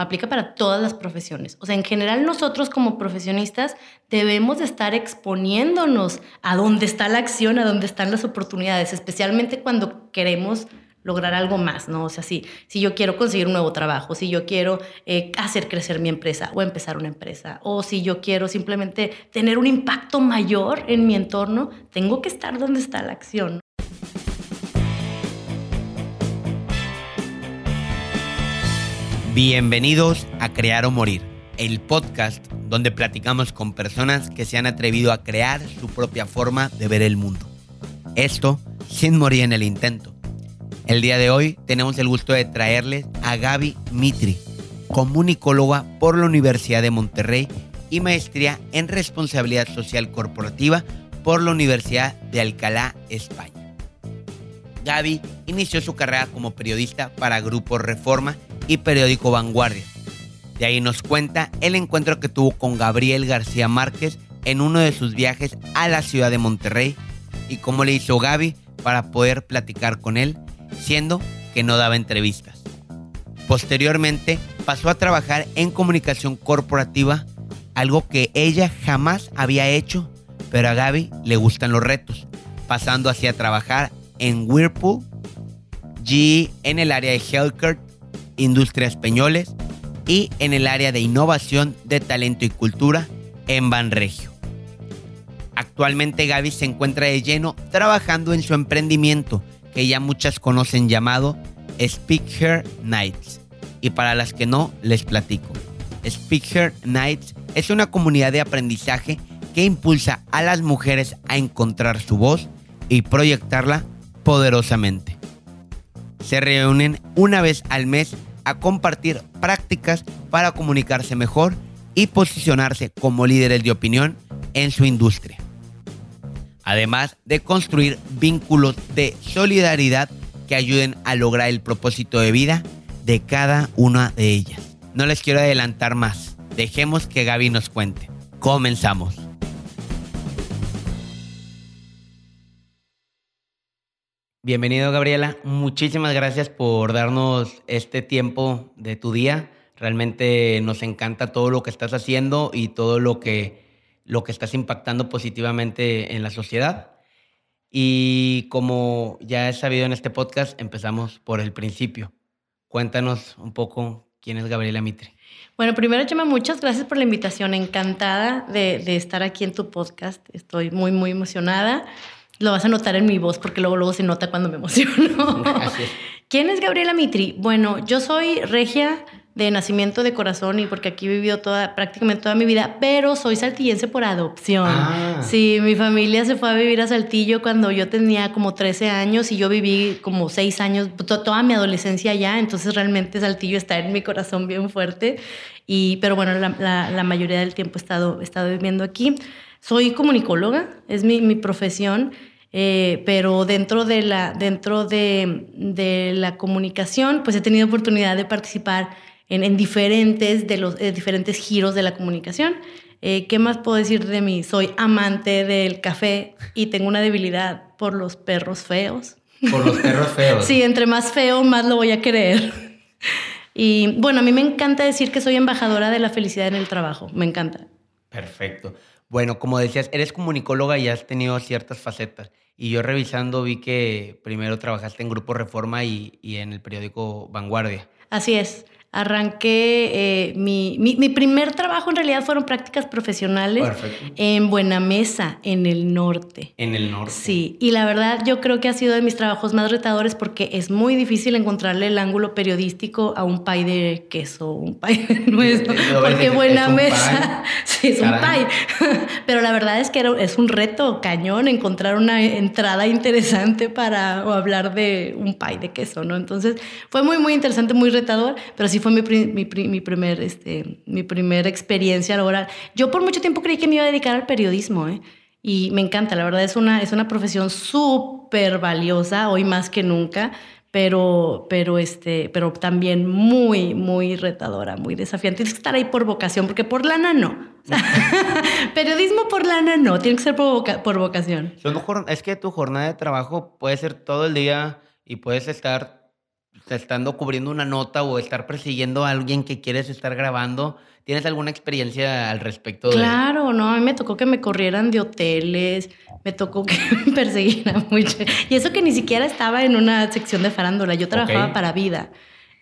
aplica para todas las profesiones. O sea, en general nosotros como profesionistas debemos de estar exponiéndonos a dónde está la acción, a dónde están las oportunidades, especialmente cuando queremos lograr algo más, ¿no? O sea, si, si yo quiero conseguir un nuevo trabajo, si yo quiero eh, hacer crecer mi empresa o empezar una empresa, o si yo quiero simplemente tener un impacto mayor en mi entorno, tengo que estar donde está la acción. Bienvenidos a Crear o Morir, el podcast donde platicamos con personas que se han atrevido a crear su propia forma de ver el mundo. Esto sin morir en el intento. El día de hoy tenemos el gusto de traerles a Gaby Mitri, comunicóloga por la Universidad de Monterrey y maestría en responsabilidad social corporativa por la Universidad de Alcalá, España. Gaby inició su carrera como periodista para Grupo Reforma y periódico Vanguardia. De ahí nos cuenta el encuentro que tuvo con Gabriel García Márquez en uno de sus viajes a la ciudad de Monterrey y cómo le hizo Gaby para poder platicar con él, siendo que no daba entrevistas. Posteriormente pasó a trabajar en comunicación corporativa, algo que ella jamás había hecho, pero a Gaby le gustan los retos, pasando así a trabajar en Whirlpool, GE en el área de healthcare Industrias Peñoles y en el área de innovación de talento y cultura en Banregio. Actualmente Gaby se encuentra de lleno trabajando en su emprendimiento que ya muchas conocen llamado Speak Her Nights. Y para las que no, les platico. Speak Her Nights es una comunidad de aprendizaje que impulsa a las mujeres a encontrar su voz y proyectarla poderosamente. Se reúnen una vez al mes a compartir prácticas para comunicarse mejor y posicionarse como líderes de opinión en su industria. Además de construir vínculos de solidaridad que ayuden a lograr el propósito de vida de cada una de ellas. No les quiero adelantar más. Dejemos que Gaby nos cuente. Comenzamos. Bienvenido Gabriela, muchísimas gracias por darnos este tiempo de tu día. Realmente nos encanta todo lo que estás haciendo y todo lo que, lo que estás impactando positivamente en la sociedad. Y como ya he sabido en este podcast, empezamos por el principio. Cuéntanos un poco quién es Gabriela Mitre. Bueno, primero, Chema, muchas gracias por la invitación. Encantada de estar aquí en tu podcast. Estoy muy, muy emocionada. Lo vas a notar en mi voz porque luego, luego se nota cuando me emociono. ¿Quién es Gabriela Mitri? Bueno, yo soy regia de nacimiento de corazón y porque aquí he vivido toda, prácticamente toda mi vida, pero soy saltillense por adopción. Ah. Sí, mi familia se fue a vivir a Saltillo cuando yo tenía como 13 años y yo viví como 6 años, toda mi adolescencia allá, entonces realmente Saltillo está en mi corazón bien fuerte. Y, pero bueno, la, la, mayoría del tiempo he estado, he estado viviendo aquí. Soy comunicóloga, es mi, mi profesión. Eh, pero dentro de la, dentro de, de, la comunicación, pues he tenido oportunidad de participar en, en diferentes, de los, eh, diferentes giros de la comunicación. Eh, ¿Qué más puedo decir de mí? Soy amante del café y tengo una debilidad por los perros feos. Por los perros feos. sí, entre más feo, más lo voy a querer. y bueno, a mí me encanta decir que soy embajadora de la felicidad en el trabajo. Me encanta. Perfecto. Bueno, como decías, eres comunicóloga y has tenido ciertas facetas. Y yo revisando vi que primero trabajaste en Grupo Reforma y, y en el periódico Vanguardia. Así es. Arranqué, eh, mi, mi, primer trabajo en realidad fueron prácticas profesionales en Buena Mesa, en el norte. En el norte. Sí, y la verdad yo creo que ha sido de mis trabajos más retadores porque es muy difícil encontrarle el ángulo periodístico a un pay de queso, un pay de nuez, porque Buena Mesa, sí, es un pay. Pero la verdad es que es un reto cañón encontrar una entrada interesante para hablar de un pay de queso, ¿no? Entonces fue muy, muy interesante, muy retador, pero sí fue mi, mi, mi, primer, este, mi primera experiencia laboral. Yo por mucho tiempo creí que me iba a dedicar al periodismo, ¿eh? Y me encanta, la verdad es una, es una profesión súper valiosa, hoy más que nunca, pero, pero, este, pero también muy, muy retadora, muy desafiante. Tienes que estar ahí por vocación, porque por lana no. periodismo por lana no, tiene que ser por, por vocación. Es que tu jornada de trabajo puede ser todo el día y puedes estar estando cubriendo una nota o estar persiguiendo a alguien que quieres estar grabando. ¿Tienes alguna experiencia al respecto? Claro, no, a mí me tocó que me corrieran de hoteles, me tocó que me persiguieran mucho. Y eso que ni siquiera estaba en una sección de farándula, yo trabajaba para vida.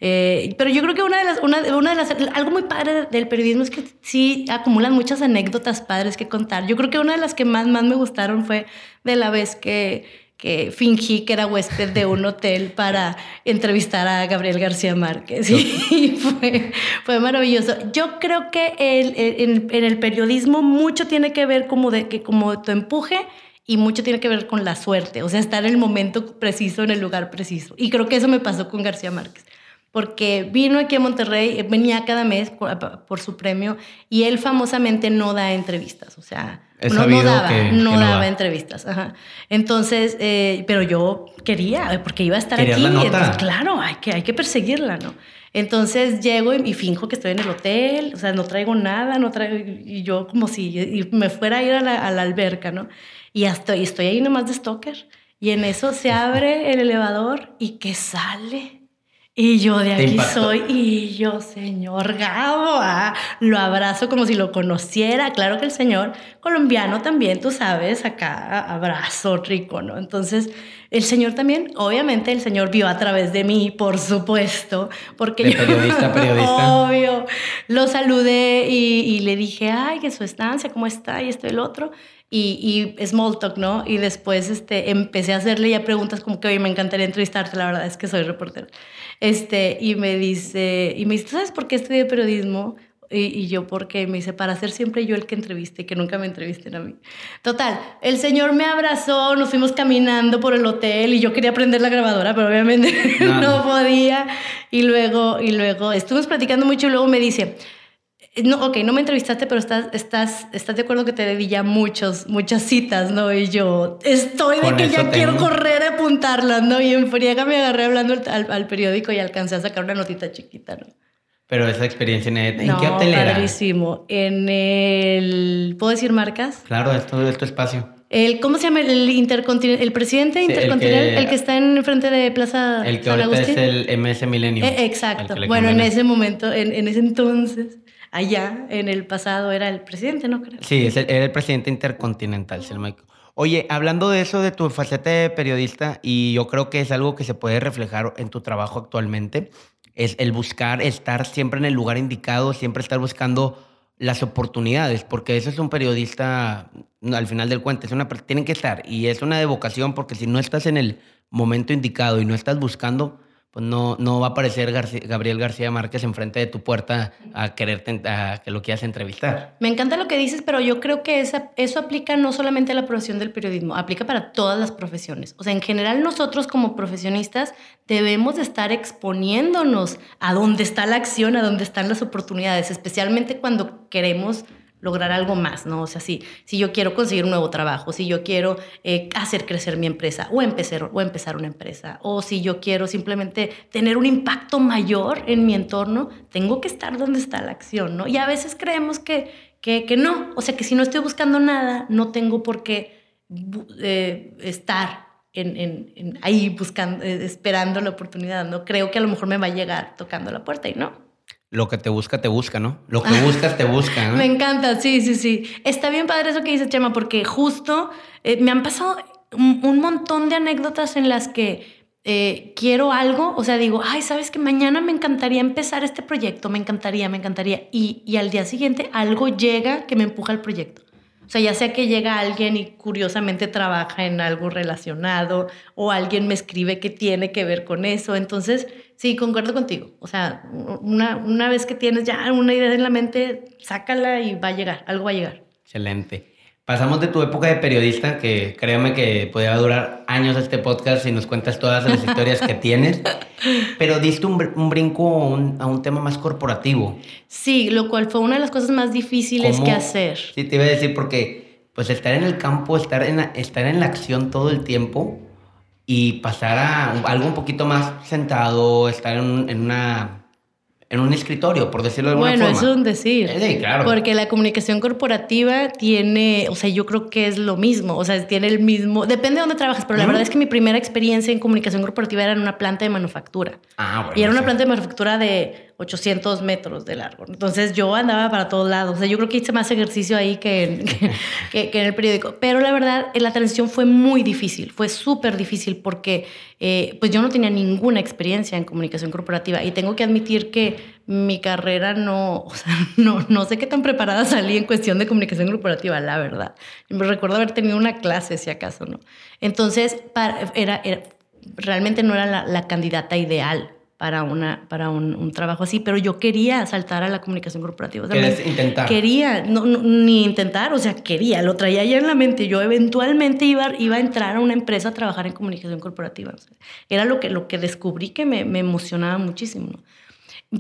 Eh, pero yo creo que una de las, una, una de las, algo muy padre del periodismo es que sí acumulan muchas anécdotas padres que contar. Yo creo que una de las que más, más me gustaron fue de la vez que, que fingí que era huésped de un hotel para entrevistar a Gabriel García Márquez. Y fue, fue maravilloso. Yo creo que el, en, en, el periodismo mucho tiene que ver como de que como tu empuje y mucho tiene que ver con la suerte, o sea, estar en el momento preciso, en el lugar preciso. Y creo que eso me pasó con García Márquez porque vino aquí a Monterrey, eh, venía cada mes por, su premio y él famosamente no da entrevistas, o sea, no, daba, no, daba entrevistas. Entonces, eh, pero yo quería, eh, porque iba a estar aquí, entonces, claro, hay que, hay que perseguirla, ¿no? Entonces llego y, finjo que estoy en el hotel, o sea, no traigo nada, no traigo, y yo como si me fuera a ir a la, alberca, ¿no? Y estoy, estoy ahí nomás de stalker. Y en eso se abre el elevador y que sale y yo de aquí soy, y yo, señor Gabo, ah, lo abrazo como si lo conociera. Claro que el señor colombiano también, tú sabes, acá abrazo rico, ¿no? Entonces, el señor también, obviamente, el señor vio a través de mí, por supuesto, porque de periodista, periodista. Obvio, lo saludé y, y, le dije, ay, que su estancia, ¿cómo está? Y esto y el otro y, y small talk, ¿no? Y después este, empecé a hacerle ya preguntas como que, oye, me encantaría entrevistarte, la verdad es que soy reportero. Este, y me dice, y me dice, ¿sabes por qué estudié periodismo? Y, y, yo, ¿por qué? Me dice, para ser siempre yo el que entreviste, que nunca me entrevisten a mí. Total, el señor me abrazó, nos fuimos caminando por el hotel y yo quería prender la grabadora, pero obviamente no, no podía. Y luego, y luego estuvimos platicando mucho y luego me dice, no, ok, no me entrevistaste, pero estás, estás, estás de acuerdo que te debí ya muchos, muchas citas, ¿no? Y yo estoy de que ya quiero correr a apuntarlas, ¿no? Y en friega me agarré hablando al, periódico y alcancé a sacar una notita chiquita, ¿no? Pero esa experiencia en, ¿en qué hotel era? padrísimo. En el... ¿Puedo decir marcas? Claro, esto es tu espacio. El, ¿Cómo se llama? El intercontinental, el presidente intercontinental, el, que, está en frente de Plaza El que ahorita es el MS Millennium. Eh, exacto. Bueno, en ese momento, en, en, ese entonces, allá en el pasado era el presidente, ¿no? Creo. Sí, era el presidente intercontinental, Oye, hablando de eso, de tu faceta de periodista, y yo creo que es algo que se puede reflejar en tu trabajo actualmente, es el buscar estar siempre en el lugar indicado, siempre estar buscando las oportunidades, porque eso es un periodista, al final del cuento, es una, tienen que estar, y es una de vocación, porque si no estás en el momento indicado y no estás buscando, pues no, no va a aparecer Gabriel García Márquez enfrente de tu puerta a quererte, a que lo quieras entrevistar. Me encanta lo que dices, pero yo creo que esa, eso aplica no solamente a la profesión del periodismo, aplica para todas las profesiones. O sea, en general nosotros como profesionistas debemos de estar exponiéndonos a dónde está la acción, a dónde están las oportunidades, especialmente cuando queremos lograr algo más, ¿no? O sea, si, si yo quiero conseguir un nuevo trabajo, si yo quiero eh, hacer crecer mi empresa o empezar, o empezar una empresa, o si yo quiero simplemente tener un impacto mayor en mi entorno, tengo que estar donde está la acción, ¿no? Y a veces creemos que, que, que no, o sea, que si no estoy buscando nada, no tengo por qué eh, estar en, en, ahí buscando, eh, esperando la oportunidad, ¿no? Creo que a lo mejor me va a llegar tocando la puerta y no lo que te busca, te busca, ¿no? Lo que buscas, te busca. ¿no? me encanta, sí, sí, sí. Está bien padre eso que dice Chema, porque justo eh, me han pasado un, montón de anécdotas en las que eh, quiero algo, o sea, digo, ay, sabes que mañana me encantaría empezar este proyecto, me encantaría, me encantaría. Y, y al día siguiente algo llega que me empuja al proyecto. O sea, ya sea que llega alguien y curiosamente trabaja en algo relacionado o alguien me escribe que tiene que ver con eso. Entonces, sí, concuerdo contigo. O sea, una, una vez que tienes ya una idea en la mente, sácala y va a llegar, algo va a llegar. Excelente. Pasamos de tu época de periodista, que créeme que podría durar años este podcast si nos cuentas todas las historias que tienes, pero diste un, brinco a un, tema más corporativo. Sí, lo cual fue una de las cosas más difíciles que hacer. Sí, te iba a decir porque pues estar en el campo, estar en la, estar en la acción todo el tiempo y pasar a algo un poquito más sentado, estar en, una en un escritorio, por decirlo de alguna bueno, forma. Bueno, es un decir. Sí, claro. Porque la comunicación corporativa tiene, o sea, yo creo que es lo mismo, o sea, tiene el mismo, depende de dónde trabajas, pero la verdad es que mi primera experiencia en comunicación corporativa era en una planta de manufactura. Ah, bueno. Y era una planta de manufactura de 800 metros de largo. Entonces yo andaba para todos lados. O sea, yo creo que hice más ejercicio ahí que en, que, en el periódico. Pero la verdad, la transición fue muy difícil, fue súper difícil porque eh, pues yo no tenía ninguna experiencia en comunicación corporativa y tengo que admitir que mi carrera no, o sea, no, no sé qué tan preparada salí en cuestión de comunicación corporativa, la verdad. Me recuerdo haber tenido una clase, si acaso, ¿no? Entonces, para, era, realmente no era la, la candidata ideal para, una, para un, trabajo así, pero yo quería saltar a la comunicación corporativa. O intentar? Quería, no, ni intentar, o sea, quería, lo traía ya en la mente. Yo eventualmente iba, iba a entrar a una empresa a trabajar en comunicación corporativa. era lo que, lo que descubrí que me, me emocionaba muchísimo.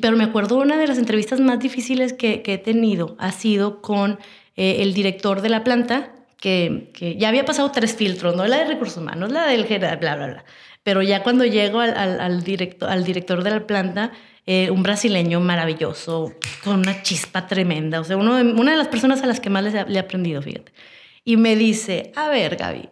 Pero me acuerdo una de las entrevistas más difíciles que, que he tenido ha sido con eh, el director de la planta, que, que, ya había pasado tres filtros, no la de recursos humanos, la del general, bla, bla, bla. Pero ya cuando llego al, al, director, al director de la planta, eh, un brasileño maravilloso, con una chispa tremenda, o sea, uno una de las personas a las que más le, he aprendido, fíjate. Y me dice, a ver, Gaby,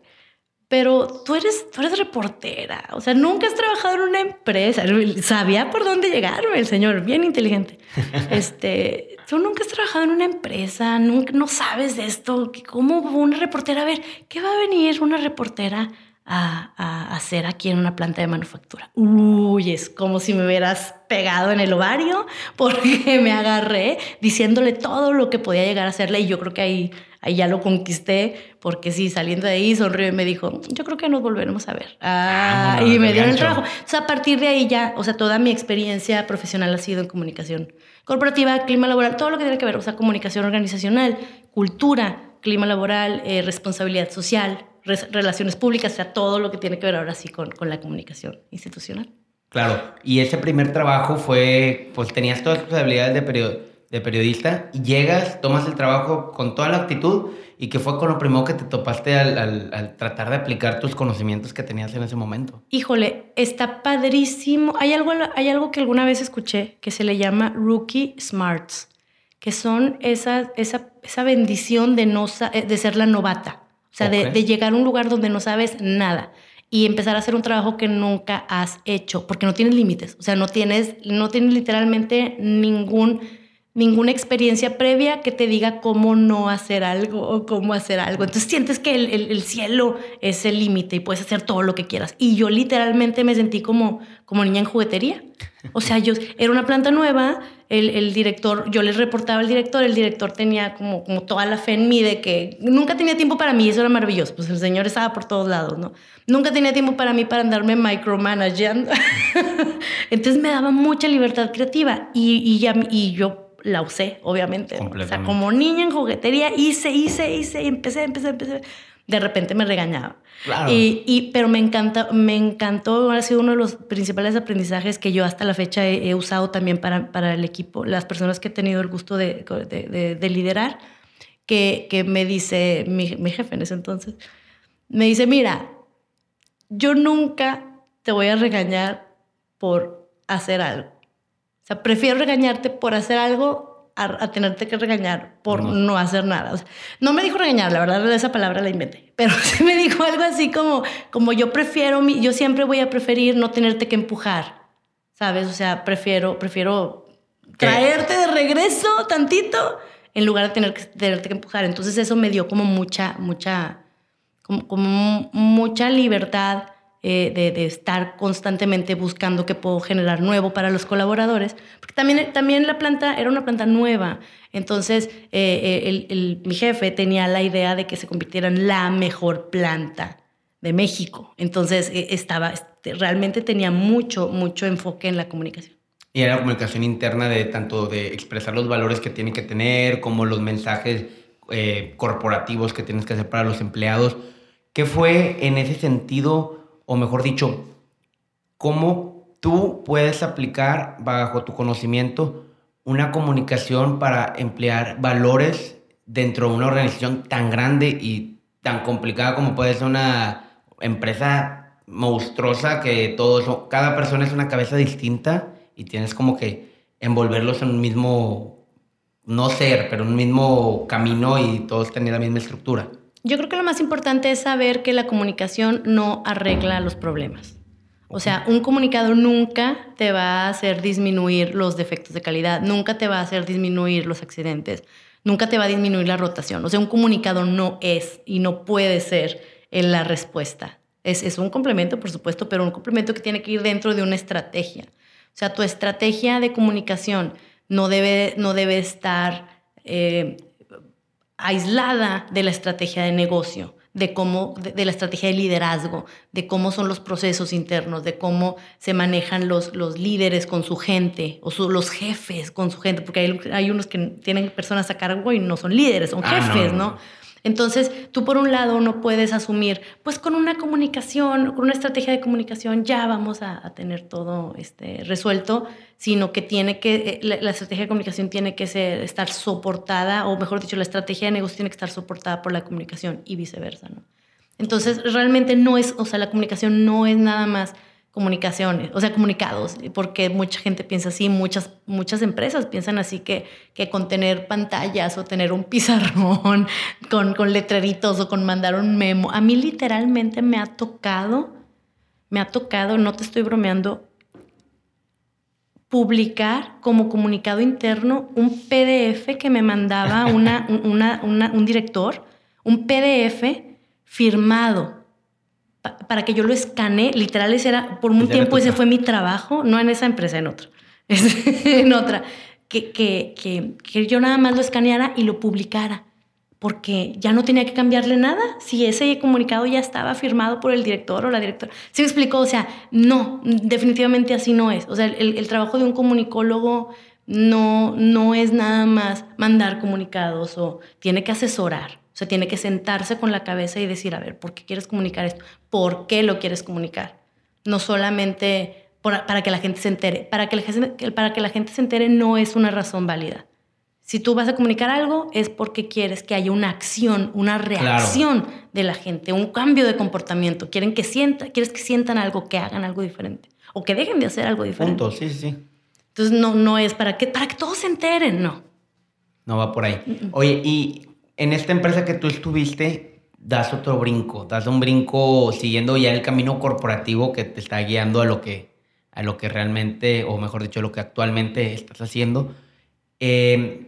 pero tú eres, tú eres reportera, o sea, nunca has trabajado en una empresa. Sabía por dónde llegarme el señor, bien inteligente. Este, tú nunca has trabajado en una empresa, nunca, no sabes de esto. ¿Cómo una reportera? A ver, ¿qué va a venir una reportera a, hacer aquí en una planta de manufactura. Uy, es como si me hubieras pegado en el ovario porque me agarré diciéndole todo lo que podía llegar a hacerle y yo creo que ahí, ahí ya lo conquisté porque sí, saliendo de ahí sonrió y me dijo, yo creo que nos volveremos a ver. Ah, y me dieron el trabajo. Sea, a partir de ahí ya, o sea, toda mi experiencia profesional ha sido en comunicación corporativa, clima laboral, todo lo que tiene que ver, o sea, comunicación organizacional, cultura, clima laboral, eh, responsabilidad social, relaciones públicas, o sea, todo lo que tiene que ver ahora sí con, con la comunicación institucional. Claro, y ese primer trabajo fue, pues tenías todas tus habilidades de, de periodista y llegas, tomas el trabajo con toda la actitud y que fue con lo primero que te topaste al, al, al, tratar de aplicar tus conocimientos que tenías en ese momento. Híjole, está padrísimo. Hay algo, hay algo que alguna vez escuché que se le llama Rookie Smarts, que son esa, esa, esa bendición de, no, de ser la novata. O sea, de, llegar a un lugar donde no sabes nada y empezar a hacer un trabajo que nunca has hecho, porque no tienes límites, o sea, no tienes, no tienes literalmente ningún, ninguna experiencia previa que te diga cómo no hacer algo o cómo hacer algo. Entonces sientes que el, el, cielo es el límite y puedes hacer todo lo que quieras. Y yo literalmente me sentí como, como niña en juguetería. O sea, yo era una planta nueva, el, director, yo les reportaba al director, el director tenía como, como toda la fe en mí de que nunca tenía tiempo para mí, eso era maravilloso, pues el señor estaba por todos lados, ¿no? Nunca tenía tiempo para mí para andarme micromanaging. Entonces me daba mucha libertad creativa y, y, ya, y yo la usé, obviamente. O sea, como niña en juguetería, hice, hice, hice, y empecé, empecé, empecé de repente me regañaba. Y, pero me, encanta, me encantó, ha sido uno de los principales aprendizajes que yo hasta la fecha he, usado también para, para, el equipo, las personas que he tenido el gusto de, de, liderar, que, que, me dice mi, mi jefe en ese entonces, me dice, mira, yo nunca te voy a regañar por hacer algo. O sea, prefiero regañarte por hacer algo a, tenerte que regañar por no, hacer nada. no me dijo regañar, la verdad esa palabra la inventé, pero sí me dijo algo así como, como yo prefiero, yo siempre voy a preferir no tenerte que empujar, ¿sabes? O sea, prefiero, prefiero traerte de regreso tantito en lugar de tener que, tenerte que empujar. Entonces eso me dio como mucha, mucha, como, como mucha libertad eh, de, estar constantemente buscando qué puedo generar nuevo para los colaboradores, porque también, también la planta era una planta nueva, entonces eh, eh, el, mi jefe tenía la idea de que se convirtiera en la mejor planta de México, entonces estaba, este, realmente tenía mucho, mucho enfoque en la comunicación. Y era la comunicación interna de tanto de expresar los valores que tiene que tener, como los mensajes corporativos que tienes que hacer para los empleados. ¿Qué fue en ese sentido? O mejor dicho, cómo tú puedes aplicar bajo tu conocimiento una comunicación para emplear valores dentro de una organización tan grande y tan complicada como puede ser una empresa monstruosa que todos, cada persona es una cabeza distinta y tienes como que envolverlos en un mismo, no ser, pero un mismo camino y todos tener la misma estructura. Yo creo que lo más importante es saber que la comunicación no arregla los problemas. O sea, un comunicado nunca te va a hacer disminuir los defectos de calidad, nunca te va a hacer disminuir los accidentes, nunca te va a disminuir la rotación. O sea, un comunicado no es y no puede ser en la respuesta. Es, es un complemento, por supuesto, pero un complemento que tiene que ir dentro de una estrategia. O sea, tu estrategia de comunicación no debe, no debe estar eh, aislada de la estrategia de negocio de cómo, de, la estrategia de liderazgo, de cómo son los procesos internos, de cómo se manejan los, los líderes con su gente o los jefes con su gente, porque hay, hay, unos que tienen personas a cargo y no son líderes, son ah, jefes, ¿no? Entonces, tú por un lado no puedes asumir, pues con una comunicación, con una estrategia de comunicación ya vamos a, tener todo este, resuelto, sino que tiene que, eh, la, estrategia de comunicación tiene que ser, estar soportada, o mejor dicho, la estrategia de negocio tiene que estar soportada por la comunicación y viceversa, ¿no? Entonces, realmente no es, o sea, la comunicación no es nada más comunicaciones, o sea, comunicados, porque mucha gente piensa así, muchas, muchas empresas piensan así que, que con tener pantallas o tener un pizarrón con, con letreritos o con mandar un memo, a mí literalmente me ha tocado, me ha tocado, no te estoy bromeando, publicar como comunicado interno un PDF que me mandaba una, una, un director, un PDF firmado para que yo lo escane, literal, ese era, por un tiempo ese fue mi trabajo, no en esa empresa, en otra, en otra, que, que, que, que, yo nada más lo escaneara y lo publicara, porque ya no tenía que cambiarle nada, si ese comunicado ya estaba firmado por el director o la directora. ¿Sí me explicó? O sea, no, definitivamente así no es. O sea, el, el trabajo de un comunicólogo no, no es nada más mandar comunicados o tiene que asesorar. O sea, tiene que sentarse con la cabeza y decir, a ver, ¿por qué quieres comunicar esto? ¿Por qué lo quieres comunicar? No solamente para que la gente se entere. Para que la gente, para que la gente se entere no es una razón válida. Si tú vas a comunicar algo es porque quieres que haya una acción, una reacción de la gente, un cambio de comportamiento. Quieren que sienta, quieres que sientan algo, que hagan algo diferente o que dejen de hacer algo diferente. Punto, sí, sí. Entonces no, no es para que, para que todos se enteren, no. No va por ahí. Oye, y en esta empresa que tú estuviste, das otro brinco, das un brinco siguiendo ya el camino corporativo que te está guiando a lo que, a lo que realmente, o mejor dicho, lo que actualmente estás haciendo. Em,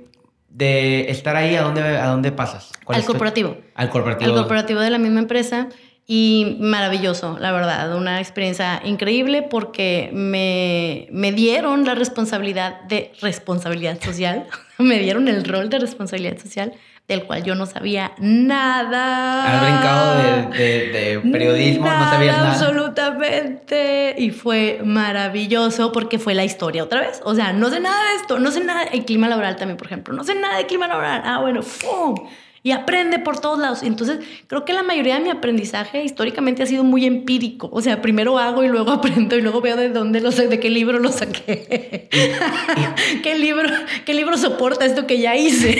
de estar ahí, ¿a dónde, a dónde pasas? Al corporativo. Al corporativo. Al corporativo de la misma empresa. Y maravilloso, la verdad, una experiencia increíble porque me, me dieron la responsabilidad de responsabilidad social, me dieron el rol de responsabilidad social del cual yo no sabía nada. Has brincado de, periodismo, no sabías nada. Absolutamente. Y fue maravilloso porque fue la historia otra vez. O sea, no sé nada de esto, no sé nada. El clima laboral también, por ejemplo. No sé nada de clima laboral. Ah, bueno, ¡fum! Y aprende por todos lados. Entonces, creo que la mayoría de mi aprendizaje históricamente ha sido muy empírico. O sea, primero hago y luego aprendo y luego veo de dónde lo sé, de qué libro lo saqué. ¿Qué libro, qué libro soporta esto que ya hice?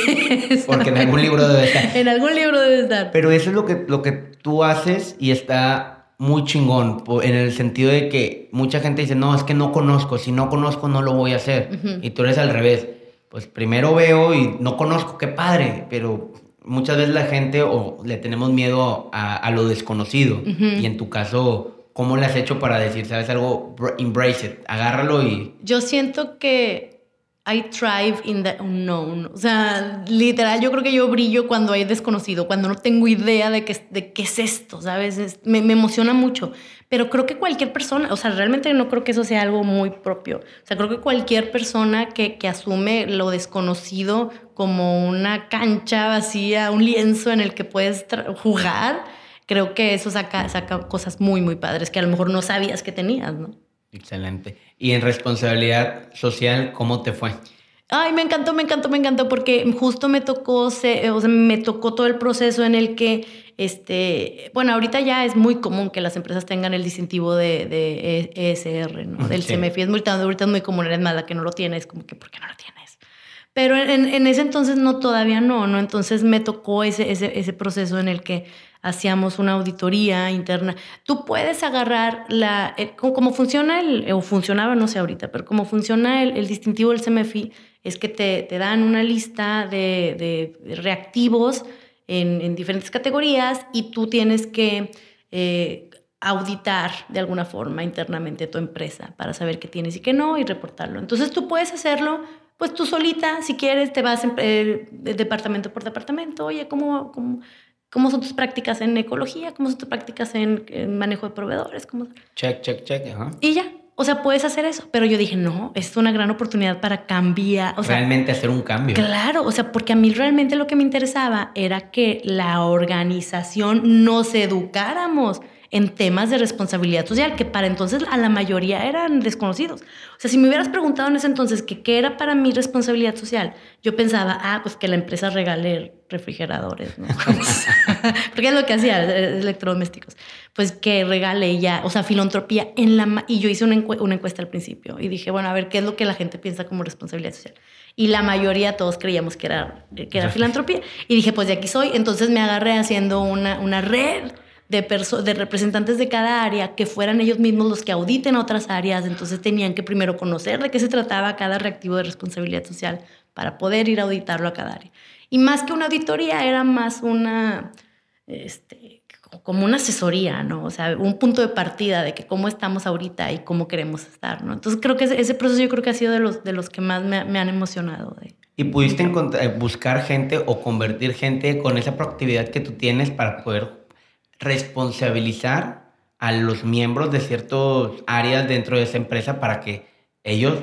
Porque en algún libro debe estar. En algún libro debe estar. Pero eso es lo que, lo que tú haces y está muy chingón, en el sentido de que mucha gente dice, no, es que no conozco, si no conozco no lo voy a hacer. Y tú eres al revés. Pues primero veo y no conozco, qué padre, pero muchas veces la gente o le tenemos miedo a, lo desconocido. Y en tu caso, ¿cómo le has hecho para decir, sabes algo? Embrace it, agárralo y... Yo siento que I thrive in the unknown. O sea, literal, yo creo que yo brillo cuando hay desconocido, cuando no tengo idea de qué, de qué es esto, ¿sabes? me, me, emociona mucho. Pero creo que cualquier persona, o sea, realmente no creo que eso sea algo muy propio. O sea, creo que cualquier persona que, que asume lo desconocido como una cancha vacía, un lienzo en el que puedes jugar, creo que eso saca, saca cosas muy, muy padres que a lo mejor no sabías que tenías, ¿no? Excelente. Y en responsabilidad social, ¿cómo te fue? Ay, me encantó, me encantó, me encantó, porque justo me tocó, o sea, me tocó todo el proceso en el que, este, bueno, ahorita ya es muy común que las empresas tengan el distintivo de, ESR, ¿no? Del CMFI. Es muy, ahorita es muy común, eres mala que no lo tienes, como que, ¿por qué no lo tienes? Pero en, ese entonces no, todavía no, ¿no? Entonces me tocó ese, ese, ese proceso en el que hacíamos una auditoría interna. Tú puedes agarrar la, eh, como, funciona el, o funcionaba, no sé ahorita, pero cómo funciona el, distintivo del CMFI es que te, te dan una lista de, de reactivos en, en, diferentes categorías y tú tienes que eh, auditar de alguna forma internamente tu empresa para saber qué tienes y qué no y reportarlo. Entonces tú puedes hacerlo pues tú solita, si quieres, te vas eh, de departamento por departamento, oye, ¿cómo, cómo, cómo son tus prácticas en ecología? ¿Cómo son tus prácticas en, manejo de proveedores? ¿Cómo... Check, check, check. Ajá. Y ya, o sea, puedes hacer eso. Pero yo dije, no, es una gran oportunidad para cambiar. O realmente hacer un cambio. Claro, o sea, porque a mí realmente lo que me interesaba era que la organización nos educáramos en temas de responsabilidad social, que para entonces a la mayoría eran desconocidos. O sea, si me hubieras preguntado en ese entonces que qué era para mí responsabilidad social, yo pensaba, ah, pues que la empresa regale refrigeradores, ¿no? Porque es lo que hacía, electrodomésticos. Pues que regale ya, o sea, filantropía en la... Y yo hice una, una encuesta al principio y dije, bueno, a ver, ¿qué es lo que la gente piensa como responsabilidad social? Y la mayoría, todos creíamos que era, que era filantropía. Y dije, pues de aquí soy. Entonces me agarré haciendo una, una red de, de representantes de cada área que fueran ellos mismos los que auditen otras áreas. Entonces tenían que primero conocer de qué se trataba cada reactivo de responsabilidad social para poder ir a auditarlo a cada área. Y más que una auditoría, era más una, este, como una asesoría, ¿no? O sea, un punto de partida de que cómo estamos ahorita y cómo queremos estar, ¿no? Entonces creo que ese, proceso yo creo que ha sido de los, de los que más me, han emocionado. De, ¿Y pudiste eh, buscar gente o convertir gente con esa proactividad que tú tienes para poder responsabilizar a los miembros de ciertas áreas dentro de esa empresa para que ellos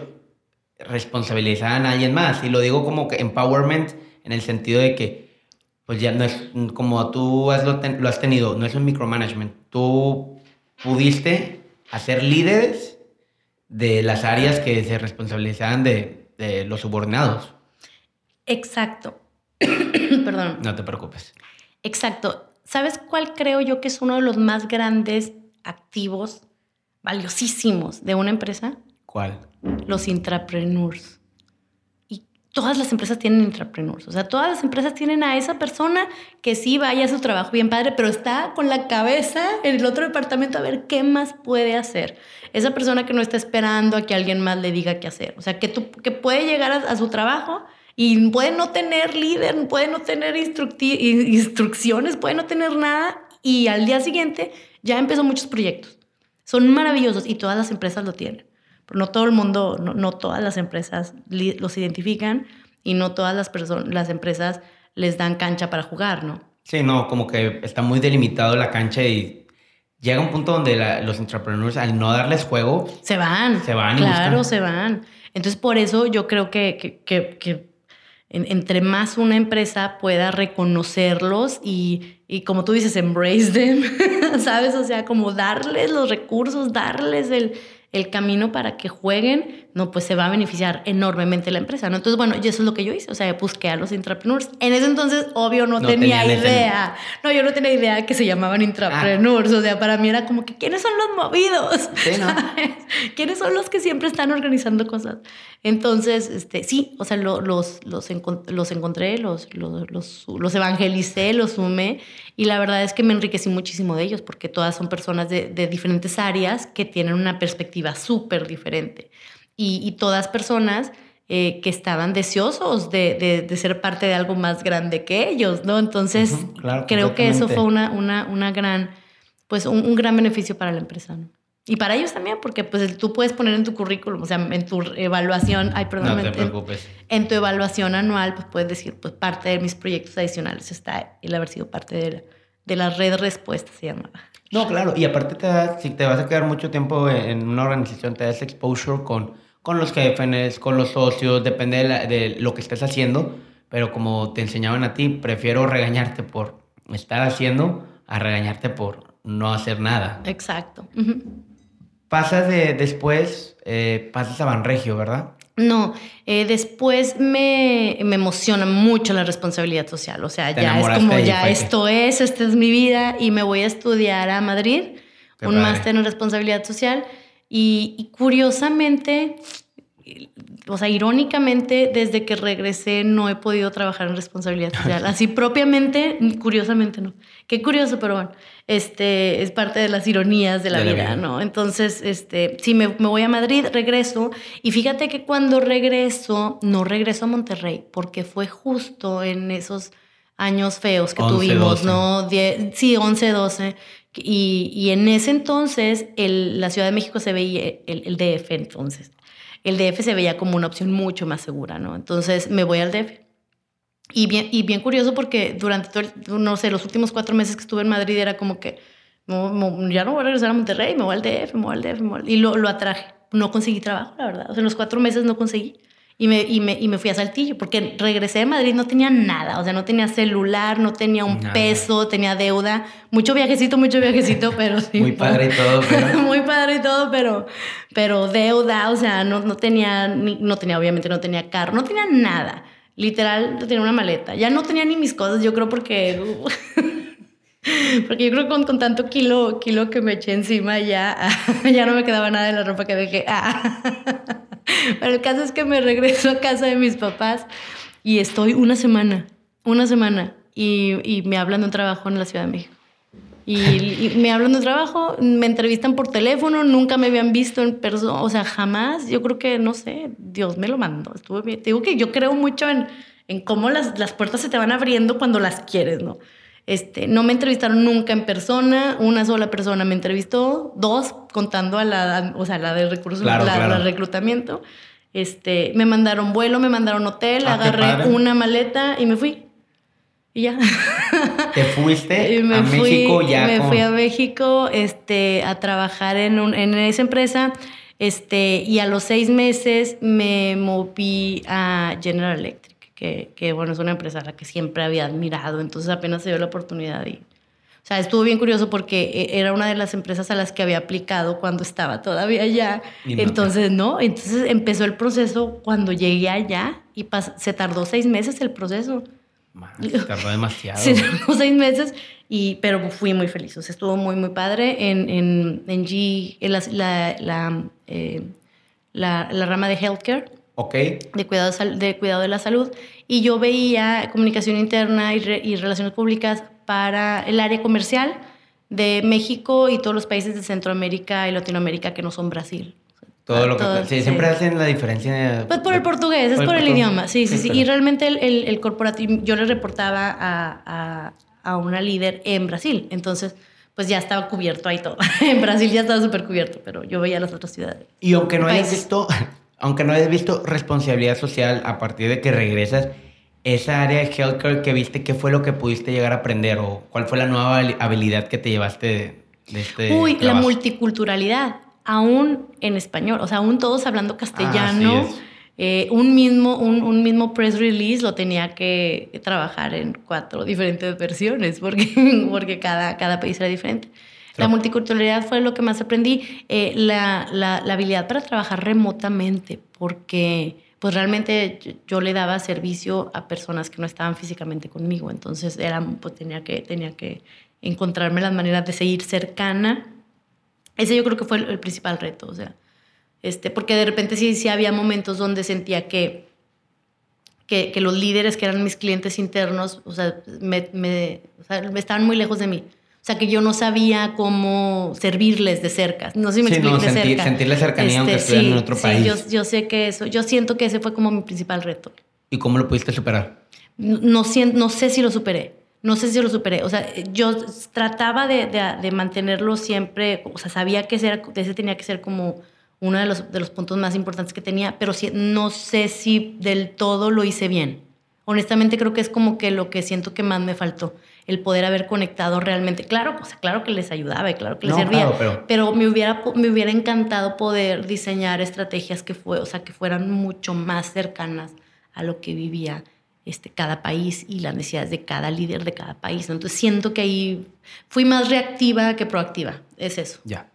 responsabilizaran a alguien más. Y lo digo como que empowerment en el sentido de que, pues ya no es como tú has lo, has tenido, no es un micromanagement. Tú pudiste hacer líderes de las áreas que se responsabilizaban de, de los subordinados. Exacto. Perdón. No te preocupes. Exacto. ¿Sabes cuál creo yo que es uno de los más grandes activos valiosísimos de una empresa? ¿Cuál? Los intrapreneurs. Y todas las empresas tienen intrapreneurs. O sea, todas las empresas tienen a esa persona que sí vaya a su trabajo bien padre, pero está con la cabeza en el otro departamento a ver qué más puede hacer. Esa persona que no está esperando a que alguien más le diga qué hacer. O sea, que, tú, que puede llegar a, a su trabajo y puede no tener líder, puede no tener instrucciones, puede no tener nada y al día siguiente ya empezó muchos proyectos. Son maravillosos y todas las empresas lo tienen. Pero no todo el mundo, no, todas las empresas los identifican y no todas las, las empresas les dan cancha para jugar, ¿no? Sí, no, como que está muy delimitado la cancha y llega un punto donde los entrepreneurs, al no darles juego, se van. Se van. Claro, se van. Entonces, por eso yo creo que, que, que entre más una empresa pueda reconocerlos y, y, como tú dices, embrace them, ¿sabes? O sea, como darles los recursos, darles el, el camino para que jueguen, no, pues se va a beneficiar enormemente la empresa, ¿no? Entonces, bueno, y eso es lo que yo hice, o sea, busqué a los intrapreneurs. En ese entonces, obvio, no, tenía idea. No, yo no tenía idea que se llamaban intrapreneurs, o sea, para mí era como que, ¿quiénes son los movidos? ¿Quiénes son los que siempre están organizando cosas? Entonces, este, sí, o sea, los, los, los encontré, los, los, los evangelicé, los sumé y la verdad es que me enriquecí muchísimo de ellos porque todas son personas de, diferentes áreas que tienen una perspectiva súper diferente. Y, todas personas eh, que estaban deseosos de, ser parte de algo más grande que ellos, ¿no? Entonces, creo que eso fue una, una, una gran, pues un, gran beneficio para la empresa, ¿no? Y para ellos también, porque pues tú puedes poner en tu currículum, o sea, en tu evaluación, ay, perdón, no te preocupes. En, tu evaluación anual, pues puedes decir, pues parte de mis proyectos adicionales está el haber sido parte de la, de la red respuesta, se llamaba. No, claro, y aparte te da, si te vas a quedar mucho tiempo en una organización, te das exposure con, con los jefes, con los socios, depende de, de lo que estés haciendo, pero como te enseñaban a ti, prefiero regañarte por estar haciendo a regañarte por no hacer nada. Exacto. Pasas de después, eh, pasas a Banregio, ¿verdad? No, eh, después me, me, emociona mucho la responsabilidad social. O sea, ya es como, ya esto es, esta es mi vida y me voy a estudiar a Madrid, un máster en responsabilidad social. Y, y, curiosamente, o sea, irónicamente, desde que regresé no he podido trabajar en responsabilidad social. Así propiamente, curiosamente no. Qué curioso, pero bueno, este es parte de las ironías de la, vida, ¿no? Entonces, este, sí, me, me, voy a Madrid, regreso. Y fíjate que cuando regreso, no regreso a Monterrey, porque fue justo en esos años feos que tuvimos, ¿no? sí, 11, 12. Y, en ese entonces, el, la Ciudad de México se veía, el, el DF entonces, el DF se veía como una opción mucho más segura, ¿no? Entonces me voy al DF. Y bien, y bien curioso porque durante, todo no sé, los últimos cuatro meses que estuve en Madrid era como que ya no voy a regresar a Monterrey, me voy al DF, me voy al DF, me voy al... y lo, lo atraje. No conseguí trabajo, la verdad. O sea, en los cuatro meses no conseguí. Y me, y, me, y me fui a Saltillo, porque regresé de Madrid, no tenía nada, o sea, no tenía celular, no tenía un peso, tenía deuda, mucho viajecito, mucho viajecito, pero sí. Muy padre y todo, pero... Muy padre y todo, pero, pero deuda, o sea, no, no tenía, no tenía, obviamente no tenía carro, no tenía nada. Literal, tenía una maleta. Ya no tenía ni mis cosas, yo creo porque... Porque yo creo que con, con, tanto kilo, kilo que me eché encima ya, ya no me quedaba nada de la ropa que dejé. Pero el caso es que me regreso a casa de mis papás y estoy una semana, una semana, y, y me hablan de un trabajo en la Ciudad de México. Y, me hablan de trabajo, me entrevistan por teléfono, nunca me habían visto en persona, o sea, jamás. Yo creo que, no sé, Dios me lo mandó. Estuve bien. Te digo que yo creo mucho en, en cómo las, las puertas se te van abriendo cuando las quieres, ¿no? Este, no me entrevistaron nunca en persona, una sola persona me entrevistó, dos contando a la, o sea, la de recursos, la, reclutamiento. Este, me mandaron vuelo, me mandaron hotel, ah, agarré una maleta y me fui. Y ya. ¿Te fuiste a México ya? Me fui a México este, a trabajar en, un, en esa empresa. Este, y a los seis meses me moví a General Electric que, bueno, es una empresa a la que siempre había admirado, entonces apenas se dio la oportunidad y... O sea, estuvo bien curioso porque e, era una de las empresas a las que había aplicado cuando estaba todavía allá. entonces, no, entonces empezó el proceso cuando llegué allá y se tardó seis meses el proceso. se tardó demasiado. se tardó seis meses, y, pero fui muy feliz. O sea, estuvo muy, muy padre en, en, en G, en la, la, eh, la, la rama de healthcare. Ok. De cuidado de, cuidado de la salud. Y yo veía comunicación interna y, y, relaciones públicas para el área comercial de México y todos los países de Centroamérica y Latinoamérica que no son Brasil. Todo lo que... sí, siempre hacen la diferencia. Pues por el portugués, es por, el, idioma. Sí, sí, sí. Y realmente el, el, el, corporativo, yo le reportaba a, a, a una líder en Brasil. Entonces pues ya estaba cubierto ahí todo. en Brasil ya estaba súper cubierto, pero yo veía las otras ciudades. Y aunque no hayas visto aunque no hayas visto responsabilidad social a partir de que regresas, esa área de healthcare que viste, ¿qué fue lo que pudiste llegar a aprender o cuál fue la nueva habilidad que te llevaste de, este Uy, la multiculturalidad, aún en español, o sea, aún todos hablando castellano. Eh, un, mismo, un, un, mismo press release lo tenía que trabajar en cuatro diferentes versiones porque, porque cada, cada país era diferente. La multiculturalidad fue lo que más aprendí, eh, la, la, la, habilidad para trabajar remotamente, porque pues realmente yo, le daba servicio a personas que no estaban físicamente conmigo, entonces era, pues tenía que, tenía que encontrarme las maneras de seguir cercana. Ese yo creo que fue el, principal reto, o sea, este, porque de repente sí, sí había momentos donde sentía que, que, que los líderes que eran mis clientes internos, o sea, me, me, o sea, estaban muy lejos de mí. O sea, que yo no sabía cómo servirles de cerca. No sé si me explico no, de sentir, cerca. Sentir la cercanía aunque este, estuvieran en otro país. Yo, yo, sé que eso, yo siento que ese fue como mi principal reto. ¿Y cómo lo pudiste superar? No, no, no sé si lo superé. No sé si lo superé. O sea, yo trataba de, de, de mantenerlo siempre. O sea, sabía que ese, era, ese tenía que ser como uno de los, de los puntos más importantes que tenía, pero sí, no sé si del todo lo hice bien. Honestamente creo que es como que lo que siento que más me faltó el poder haber conectado realmente. Claro, pues claro que les ayudaba y claro que les servía, pero... me, hubiera, me hubiera encantado poder diseñar estrategias que, fue, o sea, que fueran mucho más cercanas a lo que vivía este, cada país y las necesidades de cada líder de cada país. Entonces siento que ahí fui más reactiva que proactiva. Es eso. Ya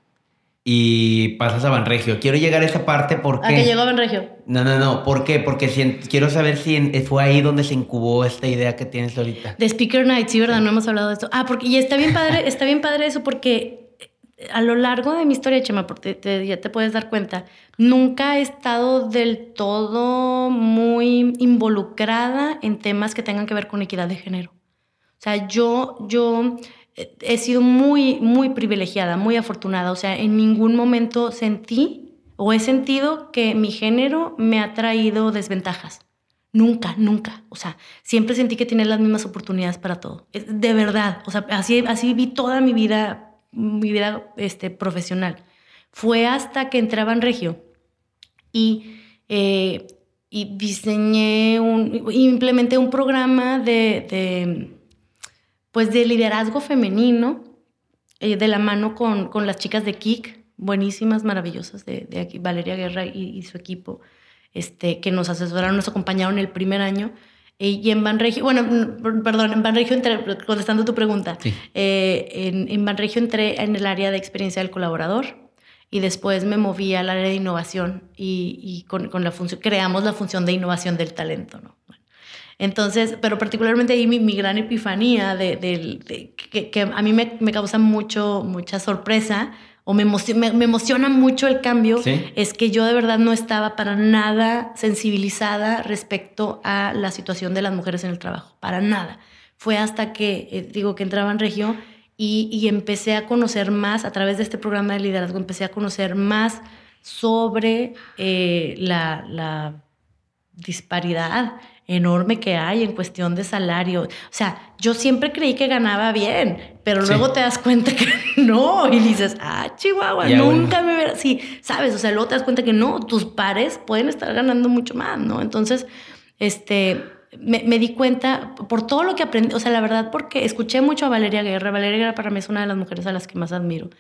y pasas a Banregio. Quiero llegar a esa parte porque... ¿A que llegó a Banregio? No, no, no. ¿Por qué? Porque quiero saber si fue ahí donde se incubó esta idea que tienes ahorita. De Speaker Night, sí, ¿verdad? No hemos hablado de esto. Ah, porque y está bien padre, está bien padre eso porque a lo largo de mi historia, Chema, porque ya te puedes dar cuenta, nunca he estado del todo muy involucrada en temas que tengan que ver con equidad de género. O sea, yo, yo he sido muy, muy privilegiada, muy afortunada. O sea, en ningún momento sentí o he sentido que mi género me ha traído desventajas. Nunca, nunca. O sea, siempre sentí que tenía las mismas oportunidades para todo. De verdad. O sea, así, así vi toda mi vida mi vida este, profesional. Fue hasta que entraba en Regio y, eh, y diseñé un, implementé un programa de, pues de liderazgo femenino eh, de la mano con, con, las chicas de KIC, buenísimas, maravillosas, de, de aquí, Valeria Guerra y, y, su equipo, este, que nos asesoraron, nos acompañaron el primer año. Y en Banregio, bueno, perdón, en Banregio entré, contestando tu pregunta, eh, en, en Banregio entré en el área de experiencia del colaborador y después me moví al área de innovación y, y con, con, la función, creamos la función de innovación del talento, ¿no? Entonces, pero particularmente ahí mi, mi gran epifanía de, de, que, que, a mí me, me causa mucho, mucha sorpresa o me, me, emociona mucho el cambio, es que yo de verdad no estaba para nada sensibilizada respecto a la situación de las mujeres en el trabajo, para nada. Fue hasta que, eh, digo, que entraba en región y, y, empecé a conocer más, a través de este programa de liderazgo, empecé a conocer más sobre eh, la, la disparidad enorme que hay en cuestión de salario. O sea, yo siempre creí que ganaba bien, pero luego te das cuenta que no y dices, ah, Chihuahua, nunca me verás. Sí, sabes, o sea, luego te das cuenta que no, tus pares pueden estar ganando mucho más, ¿no? Entonces, este, me, me, di cuenta por todo lo que aprendí, o sea, la verdad, porque escuché mucho a Valeria Guerra. Valeria Guerra para mí es una de las mujeres a las que más admiro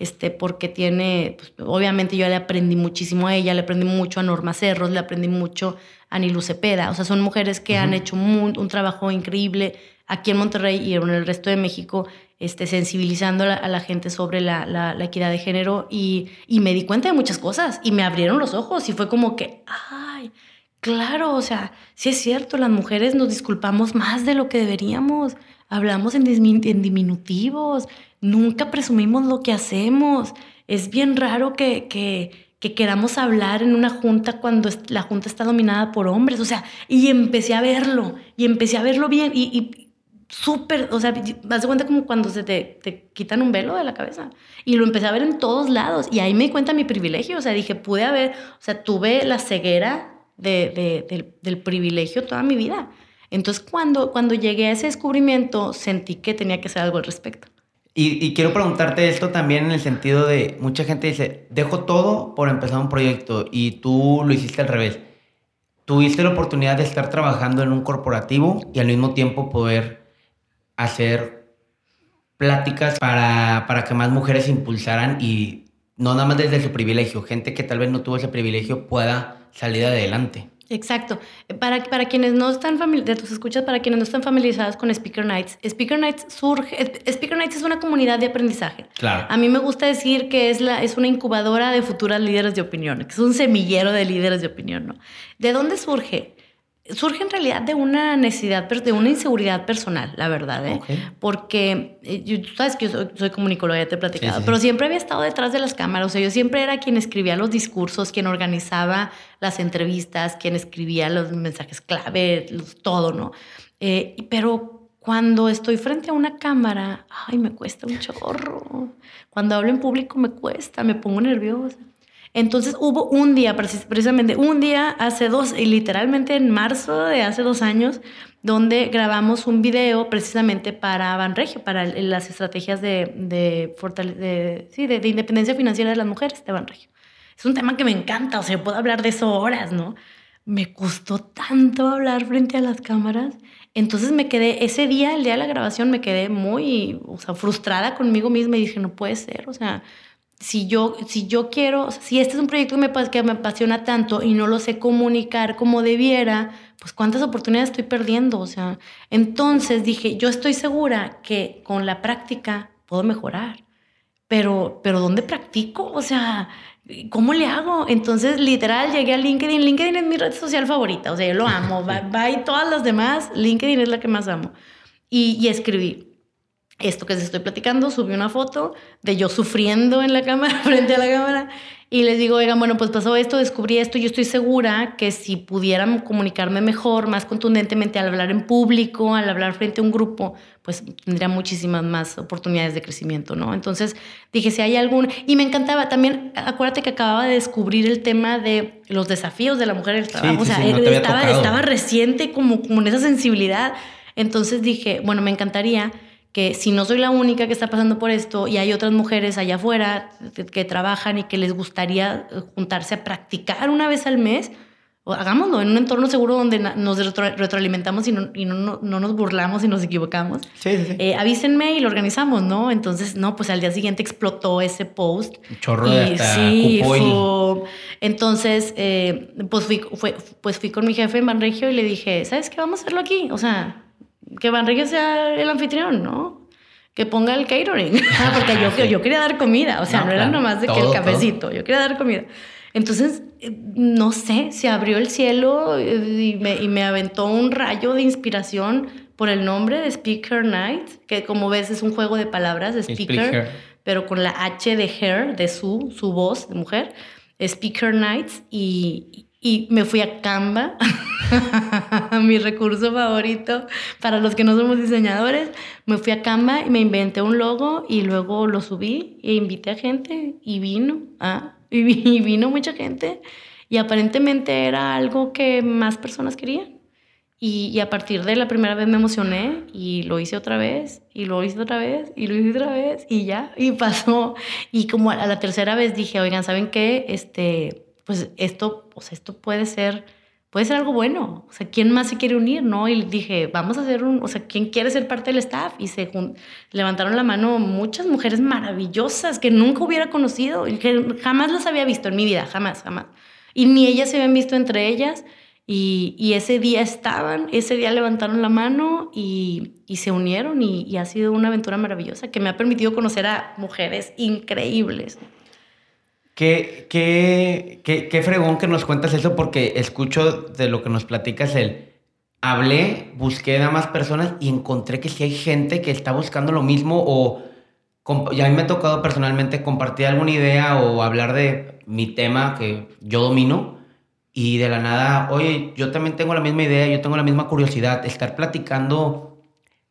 este, porque tiene, pues, obviamente yo le aprendí muchísimo a ella, le aprendí mucho a Norma Cerros, le aprendí mucho a Nilu Cepeda, o sea, son mujeres que han hecho un, un, trabajo increíble aquí en Monterrey y en el resto de México, este, sensibilizando a la, gente sobre la, la, la, equidad de género. Y, y me di cuenta de muchas cosas y me abrieron los ojos y fue como que, ay, claro, o sea, sí es cierto, las mujeres nos disculpamos más de lo que deberíamos, hablamos en, en diminutivos, nunca presumimos lo que hacemos. Es bien raro que, que, que, queramos hablar en una junta cuando la junta está dominada por hombres. O sea, y empecé a verlo, y empecé a verlo bien, y, y súper, o sea, vas de cuenta como cuando se te, te, quitan un velo de la cabeza. Y lo empecé a ver en todos lados, y ahí me di cuenta mi privilegio. O sea, dije, pude haber, o sea, tuve la ceguera de, de, del, del privilegio toda mi vida. Entonces, cuando, cuando llegué a ese descubrimiento, sentí que tenía que hacer algo al respecto. Y, quiero preguntarte esto también en el sentido de, mucha gente dice, dejo todo por empezar un proyecto y tú lo hiciste al revés. Tuviste la oportunidad de estar trabajando en un corporativo y al mismo tiempo poder hacer pláticas para, para que más mujeres se impulsaran y no nada más desde su privilegio, gente que tal vez no tuvo ese privilegio pueda salir adelante. Exacto. Para, para quienes no están de tus escuchas, para quienes no están familiarizados con Speaker Nights, Speaker Nights surge, Speaker Nights es una comunidad de aprendizaje. Claro. A mí me gusta decir que es, la, es una incubadora de futuras líderes de opinión, que es un semillero de líderes de opinión, ¿no? ¿De dónde surge? Surge en realidad de una necesidad, de una inseguridad personal, la verdad, ¿eh? Porque eh, tú sabes que yo soy, comunicóloga, ya te he platicado, pero siempre había estado detrás de las cámaras, o sea, yo siempre era quien escribía los discursos, quien organizaba las entrevistas, quien escribía los mensajes clave, todo, ¿no? Eh, pero cuando estoy frente a una cámara, ay, me cuesta un chorro. Cuando hablo en público me cuesta, me pongo nerviosa. Entonces hubo un día, precisamente un día hace dos, y literalmente en marzo de hace dos años, donde grabamos un video precisamente para Banregio, para las estrategias de, de, sí, de, independencia financiera de las mujeres de Banregio. Es un tema que me encanta, o sea, puedo hablar de eso horas, ¿no? Me costó tanto hablar frente a las cámaras. Entonces me quedé, ese día, el día de la grabación, me quedé muy, o sea, frustrada conmigo misma y dije, no puede ser, o sea, si yo, si yo quiero, si este es un proyecto que me, que me apasiona tanto y no lo sé comunicar como debiera, pues cuántas oportunidades estoy perdiendo. O sea, entonces dije, yo estoy segura que con la práctica puedo mejorar. Pero, pero ¿dónde practico? O sea, ¿cómo le hago? Entonces, literal, llegué a LinkedIn. LinkedIn es mi red social favorita. O sea, yo lo amo. Va, y todas las demás. LinkedIn es la que más amo. Y, y escribí esto que les estoy platicando, subí una foto de yo sufriendo en la cámara, frente a la cámara, y les digo, oigan, bueno, pues pasó esto, descubrí esto, yo estoy segura que si pudieran comunicarme mejor, más contundentemente al hablar en público, al hablar frente a un grupo, pues tendría muchísimas más oportunidades de crecimiento, ¿no? Entonces dije, si hay algún... Y me encantaba también, acuérdate que acababa de descubrir el tema de los desafíos de la mujer en el trabajo, o sea, estaba, estaba reciente como, como en esa sensibilidad. Entonces dije, bueno, me encantaría que si no soy la única que está pasando por esto y hay otras mujeres allá afuera que, trabajan y que les gustaría juntarse a practicar una vez al mes, hagámoslo en un entorno seguro donde nos retroalimentamos y, no, y no, no, nos burlamos y nos equivocamos. Sí, sí, eh, avísenme y lo organizamos, ¿no? Entonces, no, pues al día siguiente explotó ese post. chorro de hasta sí, Entonces, eh, pues, fui, fue, pues fui con mi jefe en Banregio y le dije, ¿sabes qué? Vamos a hacerlo aquí. O sea, que Banrique sea el anfitrión, ¿no? Que ponga el catering. Ah, porque yo, yo quería dar comida, o sea, no, era nomás de que el cafecito, yo quería dar comida. Entonces, eh, no sé, se abrió el cielo eh, y me, y me aventó un rayo de inspiración por el nombre de Speaker Night, que como ves es un juego de palabras, speaker, pero con la H de hair, de su, su voz de mujer, Speaker Nights, y, y me fui a Canva, mi recurso favorito para los que no somos diseñadores. Me fui a Canva y me inventé un logo y luego lo subí e invité a gente y vino, ah, y vino mucha gente. Y aparentemente era algo que más personas querían. Y, y, a partir de la primera vez me emocioné y lo hice otra vez y lo hice otra vez y lo hice otra vez y ya, y pasó. Y como a la tercera vez dije, oigan, ¿saben qué? Este, pues esto, esto puede ser, puede ser algo bueno. O sea, ¿quién más se quiere unir, no? Y dije, vamos a hacer un, o sea, ¿quién quiere ser parte del staff? Y se levantaron la mano muchas mujeres maravillosas que nunca hubiera conocido y que jamás las había visto en mi vida, jamás, jamás. Y ni ellas se habían visto entre ellas. Y, ese día estaban, ese día levantaron la mano y, se unieron y ha sido una aventura maravillosa que me ha permitido conocer a mujeres increíbles. Qué, qué, qué, qué fregón que nos cuentas eso porque escucho de lo que nos platicas el... Hablé, busqué a más personas y encontré que si hay gente que está buscando lo mismo o... Ya a mí me ha tocado personalmente compartir alguna idea o hablar de mi tema que yo domino y de la nada, oye, yo también tengo la misma idea, yo tengo la misma curiosidad. Estar platicando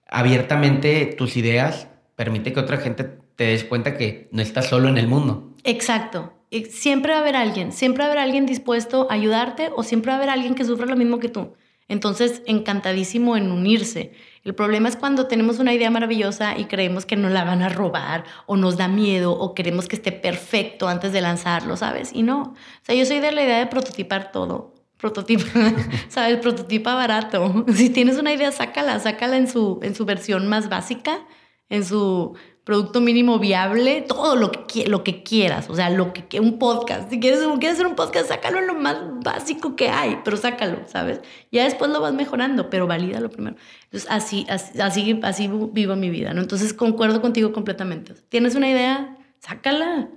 abiertamente tus ideas permite que otra gente te des cuenta que no estás solo en el mundo. Exacto siempre va a haber alguien, siempre va a haber alguien dispuesto a ayudarte o siempre va a haber alguien que sufra lo mismo que tú. Entonces, encantadísimo en unirse. El problema es cuando tenemos una idea maravillosa y creemos que nos la van a robar o nos da miedo o queremos que esté perfecto antes de lanzarlo, ¿sabes? Y no. O sea, yo soy de la idea de prototipar todo. Prototipa, ¿sabes? Prototipa barato. Si tienes una idea, sácala, sácala en su, en su versión más básica, en su producto mínimo viable, todo lo que, lo que quieras, o sea, lo que un podcast, si quieres, quieres hacer un podcast, sácalo en lo más básico que hay, pero sácalo, ¿sabes? Ya después lo vas mejorando, pero valídalo primero. Entonces, así, así, así, así vivo mi vida, ¿no? Entonces, concuerdo contigo completamente. ¿Tienes una idea? Sácala.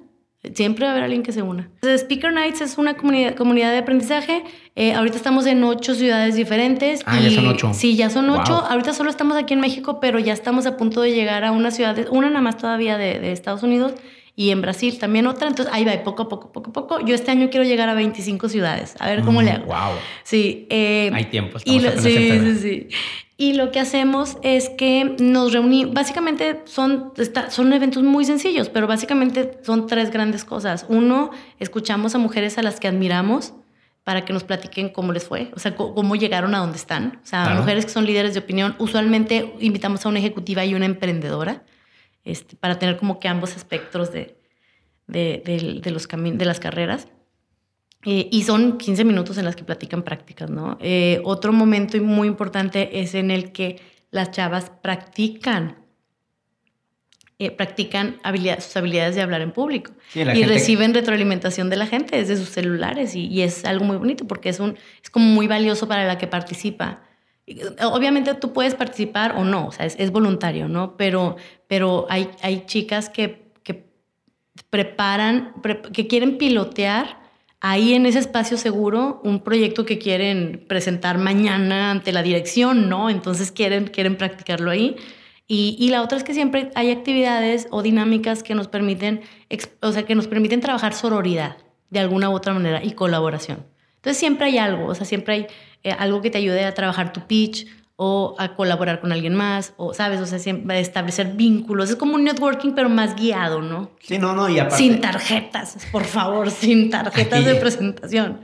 Siempre va a haber alguien que se una. Speaker Nights es una comunidad, comunidad de aprendizaje. Eh, ahorita estamos en ocho ciudades diferentes. Ah, ya son ocho. Sí, ya son ocho. Ahorita solo estamos aquí en México, pero ya estamos a punto de llegar a una ciudad, una nada más todavía de, de Estados Unidos y en Brasil también otra. Entonces ahí va, poco a poco, poco a poco. Yo este año quiero llegar a 25 ciudades. A ver cómo le hago. Wow. Sí. Eh, Hay tiempo. Y sí, sí, sí. Y lo que hacemos es que nos reunimos, básicamente son, son eventos muy sencillos, pero básicamente son tres grandes cosas. Uno, escuchamos a mujeres a las que admiramos para que nos platiquen cómo les fue, o sea, cómo llegaron a donde están. O sea, mujeres que son líderes de opinión. Usualmente invitamos a una ejecutiva y una emprendedora este, para tener como que ambos espectros de, de, de los de las carreras. Eh, y son 15 minutos en las que platican prácticas, ¿no? Eh, otro momento muy importante es en el que las chavas practican, eh, practican sus habilidades de hablar en público y reciben retroalimentación de la gente desde sus celulares y, es algo muy bonito porque es, un, es como muy valioso para la que participa. Obviamente tú puedes participar o no, o sea, es, voluntario, ¿no? Pero, pero hay, hay chicas que, que preparan, que quieren pilotear ahí en ese espacio seguro un proyecto que quieren presentar mañana ante la dirección, ¿no? Entonces quieren, quieren practicarlo ahí. Y, y, la otra es que siempre hay actividades o dinámicas que nos permiten, o sea, que nos permiten trabajar sororidad de alguna u otra manera y colaboración. Entonces siempre hay algo, o sea, siempre hay eh, algo que te ayude a trabajar tu pitch o a colaborar con alguien más, o, ¿sabes? O sea, siempre establecer vínculos. Es como un networking, pero más guiado, ¿no? Sí, no, no, y aparte... Sin tarjetas, por favor, sin tarjetas de presentación.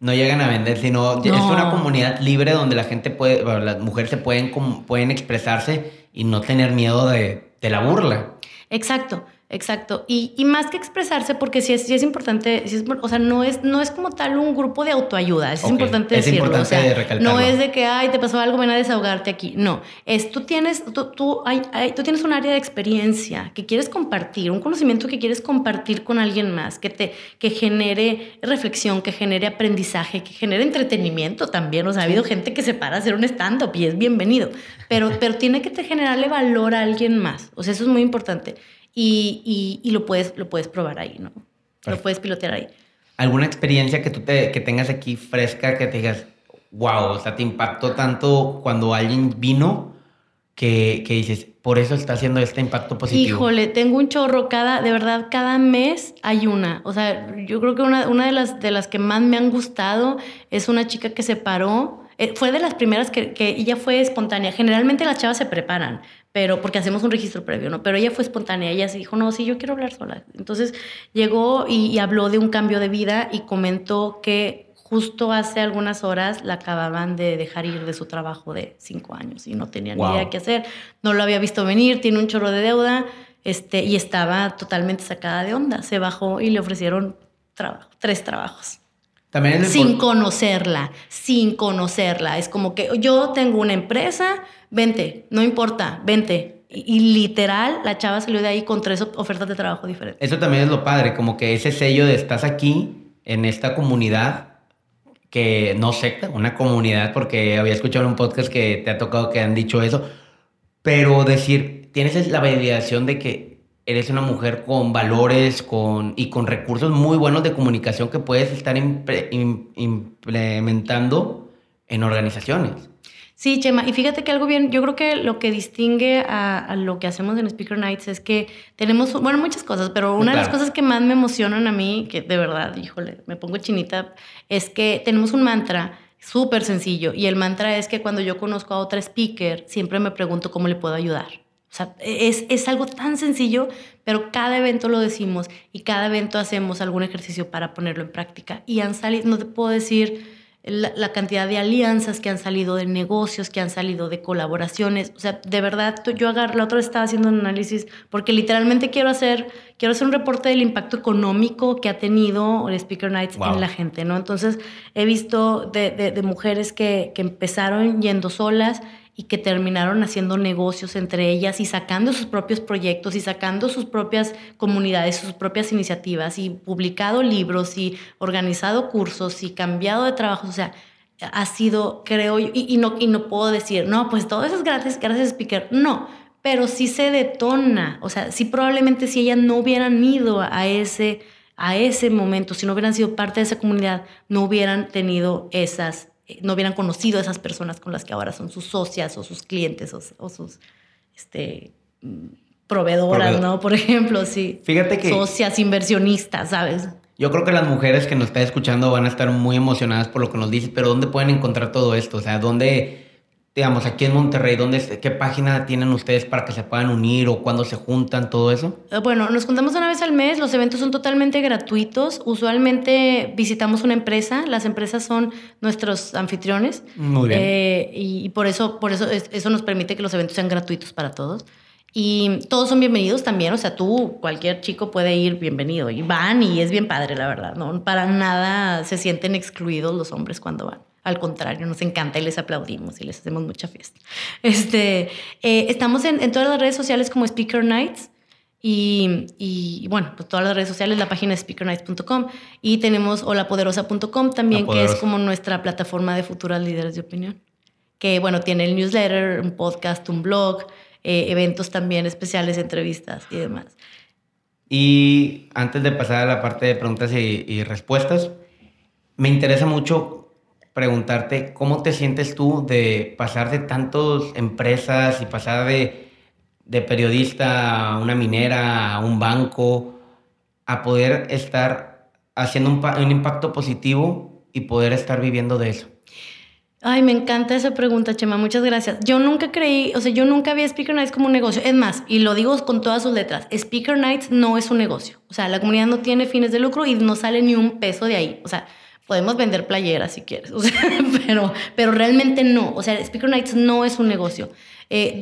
No llegan a vender, sino es una comunidad libre donde la gente puede, las mujeres se pueden, pueden expresarse y no tener miedo de, de la burla. Exacto. Exacto. Y, y, más que expresarse, porque sí es, es importante, es, o sea, no es, no es como tal un grupo de autoayuda, es importante es decirlo. Importante no es de que, ay, te pasó algo, ven a desahogarte aquí. No, es tú tienes, tú, tú, hay, tú tienes un área de experiencia que quieres compartir, un conocimiento que quieres compartir con alguien más, que, te, que genere reflexión, que genere aprendizaje, que genere entretenimiento también. O sea, ha habido gente que se para a hacer un stand-up y es bienvenido, pero, pero tiene que te generarle valor a alguien más. O sea, eso es muy importante y, y, lo, puedes, lo puedes probar ahí, ¿no? Lo puedes pilotear ahí. ¿Alguna experiencia que tú te, que tengas aquí fresca que te digas, wow, o sea, te impactó tanto cuando alguien vino que, que dices, por eso está haciendo este impacto positivo? Híjole, tengo un chorro, cada, de verdad, cada mes hay una. O sea, yo creo que una, una de, las, de las que más me han gustado es una chica que se paró. Eh, fue de las primeras que, que ella fue espontánea. Generalmente las chavas se preparan, pero porque hacemos un registro previo, ¿no? Pero ella fue espontánea, ella se dijo, no, sí, yo quiero hablar sola. Entonces llegó y, habló de un cambio de vida y comentó que justo hace algunas horas la acababan de dejar ir de su trabajo de cinco años y no tenía ni idea qué hacer, no lo había visto venir, tiene un chorro de deuda este, y estaba totalmente sacada de onda. Se bajó y le ofrecieron trabajo, tres trabajos. También sin conocerla, sin conocerla. Es como que yo tengo una empresa, vente, no importa, vente. Y, literal, la chava salió de ahí con tres ofertas de trabajo diferentes. Eso también es lo padre, como que ese sello de estás aquí, en esta comunidad, que no secta, una comunidad, porque había escuchado un podcast que te ha tocado que han dicho eso, pero decir, tienes la validación de que eres una mujer con valores con, y con recursos muy buenos de comunicación que puedes estar implementando en organizaciones. Sí, Chema, y fíjate que algo bien, yo creo que lo que distingue a, lo que hacemos en Speaker Nights es que tenemos, bueno, muchas cosas, pero una de las cosas que más me emocionan a mí, que de verdad, híjole, me pongo chinita, es que tenemos un mantra súper sencillo y el mantra es que cuando yo conozco a otra speaker, siempre me pregunto cómo le puedo ayudar. O sea, es, es algo tan sencillo, pero cada evento lo decimos y cada evento hacemos algún ejercicio para ponerlo en práctica. Y han salido, no te puedo decir la, cantidad de alianzas que han salido, de negocios que han salido, de colaboraciones. O sea, de verdad, yo agar, la otra vez estaba haciendo un análisis porque literalmente quiero hacer, quiero hacer un reporte del impacto económico que ha tenido el Speaker Nights en la gente, ¿no? Entonces, he visto de, de, mujeres que, que empezaron yendo solas y que terminaron haciendo negocios entre ellas y sacando sus propios proyectos y sacando sus propias comunidades, sus propias iniciativas y publicado libros y organizado cursos y cambiado de trabajo. O sea, ha sido, creo yo, y, no, y no puedo decir, no, pues todo eso es gracias, gracias, speaker. No, pero sí se detona. O sea, sí probablemente si ellas no hubieran ido a ese, a ese momento, si no hubieran sido parte de esa comunidad, no hubieran tenido esas eh, no hubieran conocido a esas personas con las que ahora son sus socias o sus clientes o, sus este, mm, proveedoras, ¿no? Por ejemplo, sí. Fíjate que... Socias, inversionistas, ¿sabes? Yo creo que las mujeres que nos están escuchando van a estar muy emocionadas por lo que nos dices, pero ¿dónde pueden encontrar todo esto? O sea, ¿dónde digamos, aquí en Monterrey, ¿dónde, ¿qué página tienen ustedes para que se puedan unir o cuándo se juntan, todo eso? Eh, bueno, nos juntamos una vez al mes, los eventos son totalmente gratuitos. Usualmente visitamos una empresa, las empresas son nuestros anfitriones. Muy bien. Eh, y, por eso, por eso eso nos permite que los eventos sean gratuitos para todos. Y todos son bienvenidos también, o sea, tú, cualquier chico puede ir bienvenido. Y van y es bien padre, la verdad, ¿no? Para nada se sienten excluidos los hombres cuando van. Al contrario, nos encanta y les aplaudimos y les hacemos mucha fiesta. Este, eh, estamos en, todas las redes sociales como Speaker Nights. Y, bueno, pues todas las redes sociales, la página es speakernights.com y tenemos holapoderosa.com también, que es como nuestra plataforma de futuras líderes de opinión. Que bueno, tiene el newsletter, un podcast, un blog, eh, eventos también especiales, entrevistas y demás. Y antes de pasar a la parte de preguntas y respuestas, me interesa mucho preguntarte cómo te sientes tú de pasar de tantas empresas y pasar de de periodista a una minera, a un banco, a poder estar haciendo un, un impacto positivo y poder estar viviendo de eso? Ay, me encanta esa pregunta, Chema. Muchas gracias. Yo nunca creí, o sea, yo nunca vi Speaker Nights como un negocio. Es más, y lo digo con todas sus letras, Speaker Nights no es un negocio. O sea, la comunidad no tiene fines de lucro y no sale ni un peso de ahí. O sea, podemos vender playeras si quieres, o sea, pero, pero realmente no. O sea, Speaker Nights no es un negocio. Eh,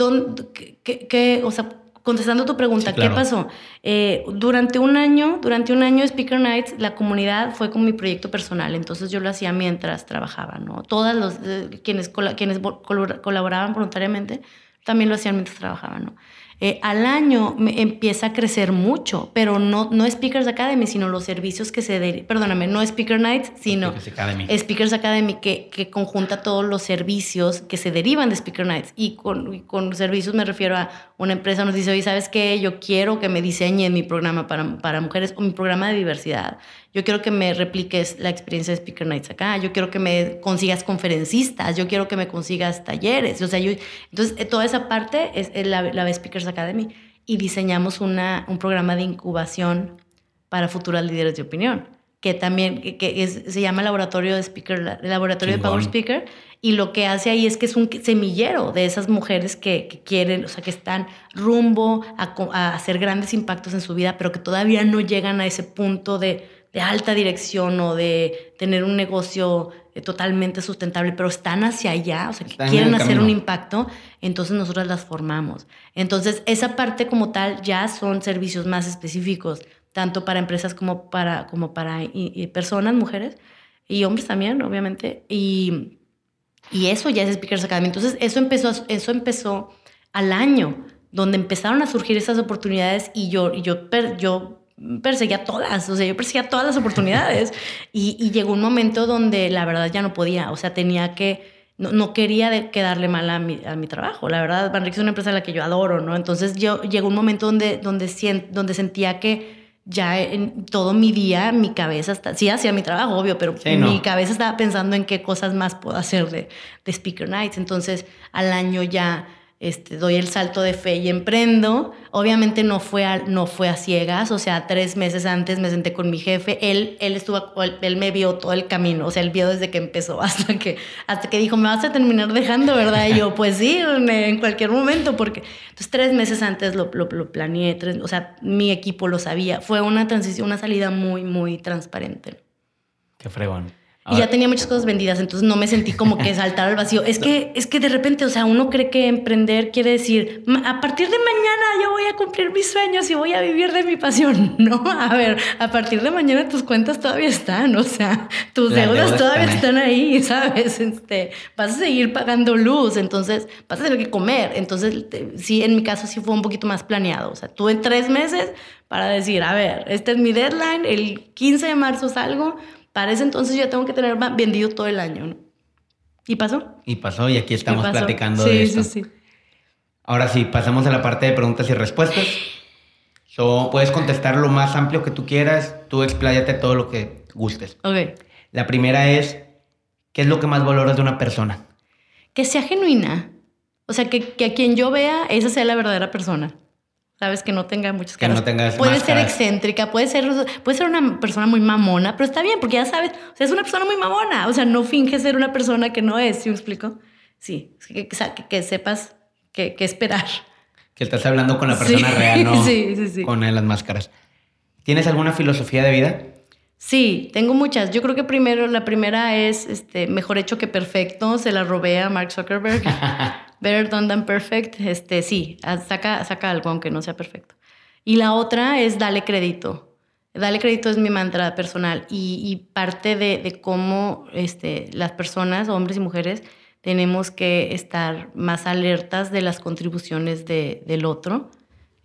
qué, qué, o sea, contestando tu pregunta, ¿qué pasó? Eh, durante un año, durante un año Speaker Nights, la comunidad fue como mi proyecto personal, entonces yo lo hacía mientras trabajaba, ¿no? Todas los eh, quienes, quienes colaboraban voluntariamente también lo hacían mientras trabajaban, ¿no? Eh, al año empieza a crecer mucho, pero no, no Speakers Academy, sino los servicios que se... De, perdóname, no Speaker Nights, sino Speakers Academy, Speakers Academy que, que, conjunta todos los servicios que se derivan de Speaker Nights. Y con, con servicios me refiero a una empresa nos dice, oye, ¿sabes qué? Yo quiero que me diseñen mi programa para, para mujeres o mi programa de diversidad. Yo quiero que me repliques la experiencia de Speaker Nights acá. Yo quiero que me consigas conferencistas. Yo quiero que me consigas talleres. O sea, yo, entonces, eh, toda esa parte es, la, la Speakers Academy. Y diseñamos una, un programa de incubación para futuras líderes de opinión que también que, se llama laboratorio de speaker, laboratorio de Power Speaker, y lo que hace ahí es que es un semillero de esas mujeres que, quieren, o sea, que están rumbo a, a, hacer grandes impactos en su vida, pero que todavía no llegan a ese punto de, de alta dirección o de tener un negocio eh, totalmente sustentable, pero están hacia allá, o sea, que quieren hacer un impacto, entonces nosotros las formamos. Entonces, esa parte como tal ya son servicios más específicos, tanto para empresas como para, como para personas, mujeres y hombres también, obviamente. Y, y eso ya es Speakers Academy. Entonces, eso empezó, eso empezó al año, donde empezaron a surgir esas oportunidades y yo, yo, yo perseguía todas, o sea, yo perseguía todas las oportunidades. Y, llegó un momento donde la verdad ya no podía, o sea, tenía que, no, quería quedarle mal a mi, a mi trabajo, la verdad, Banrix es una empresa a la que yo adoro, ¿no? Entonces yo llegó un momento donde, donde, donde sentía que ya en todo mi día, mi cabeza está, sí hacía mi trabajo, obvio, pero mi cabeza estaba pensando en qué cosas más puedo hacer de, de Speaker Nights, entonces al año ya este, doy el salto de fe y emprendo. Obviamente no fue, a, no fue a ciegas, o sea, tres meses antes me senté con mi jefe, él, él, estuvo, él me vio todo el camino, o sea, él vio desde que empezó hasta que, hasta que dijo, me vas a terminar dejando, ¿verdad? Y yo, pues sí, en cualquier momento, porque entonces tres meses antes lo, lo, lo planeé, o sea, mi equipo lo sabía, fue una transición, una salida muy, muy transparente. Qué fregón. Y ya tenía muchas cosas vendidas, entonces no me sentí como que saltar al vacío. Es que, es que de repente, o sea, uno cree que emprender quiere decir, a partir de mañana yo voy a cumplir mis sueños y voy a vivir de mi pasión. No, a ver, a partir de mañana tus cuentas todavía están, o sea, tus deudas, todavía están ahí, ¿sabes? Este, vas a seguir pagando luz, entonces vas a tener que comer. Entonces, sí, en mi caso sí fue un poquito más planeado. O sea, tuve tres meses para decir, a ver, este es mi deadline, el 15 de marzo salgo para ese entonces yo tengo que tener vendido todo el año. ¿no? ¿Y pasó? Y pasó, y aquí estamos platicando de esto. Sí, sí. Ahora sí, pasamos a la parte de preguntas y respuestas. So, puedes contestar lo más amplio que tú quieras, tú expláyate todo lo que gustes. Ok. La primera es, ¿qué es lo que más valoras de una persona? Que sea genuina. O sea, que, que a quien yo vea, esa sea la verdadera persona. ¿Sabes? Que no tenga muchas caras. Que no tenga Puede ser excéntrica, puede ser, puede ser una persona muy mamona, pero está bien, porque ya sabes, o sea, es una persona muy mamona, o sea, no finge ser una persona que no es, ¿sí me explico? Sí, que, que, sepas qué esperar. Que estás hablando con la persona real, ¿no? Sí, sí, sí. Con las máscaras. ¿Tienes alguna filosofía de vida? Sí, tengo muchas. Yo creo que primero, la primera es este, mejor hecho que perfecto. Se la robé a Mark Zuckerberg. Better done than perfect. Este, sí, saca, saca algo aunque no sea perfecto. Y la otra es dale crédito. Dale crédito es mi mantra personal y, parte de, cómo este, las personas, hombres y mujeres, tenemos que estar más alertas de las contribuciones del otro,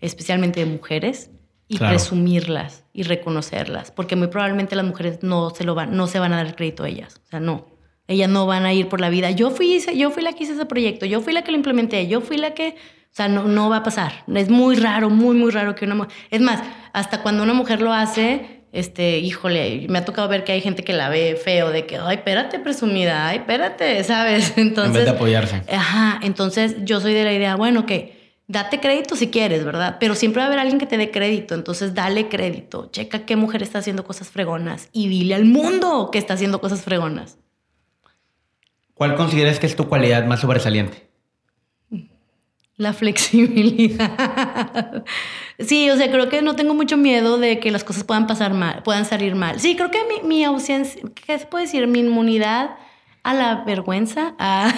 especialmente de mujeres, y presumirlas y reconocerlas, porque muy probablemente las mujeres no se, lo van, no se van a dar crédito a ellas, o sea, no. Ellas no van a ir por la vida. Yo fui, yo fui la que hice ese proyecto, yo fui la que lo implementé, yo fui la que... O sea, no, no va a pasar. Es muy raro, muy, muy raro que una mujer... Es más, hasta cuando una mujer lo hace, este, híjole, me ha tocado ver que hay gente que la ve feo, de que, ay, espérate, presumida, ay, espérate, ¿sabes? Entonces... En vez de apoyarse. Ajá, entonces yo soy de la idea, bueno, que date crédito si quieres, ¿verdad? Pero siempre va a haber alguien que te dé crédito, entonces dale crédito, checa qué mujer está haciendo cosas fregonas y dile al mundo que está haciendo cosas fregonas. ¿Cuál consideras que es tu cualidad más sobresaliente? La flexibilidad. sí, o sea, creo que no tengo mucho miedo de que las cosas puedan pasar mal, puedan salir mal. Sí, creo que mi, mi ausencia, ¿qué se puede decir? Mi inmunidad a la vergüenza, a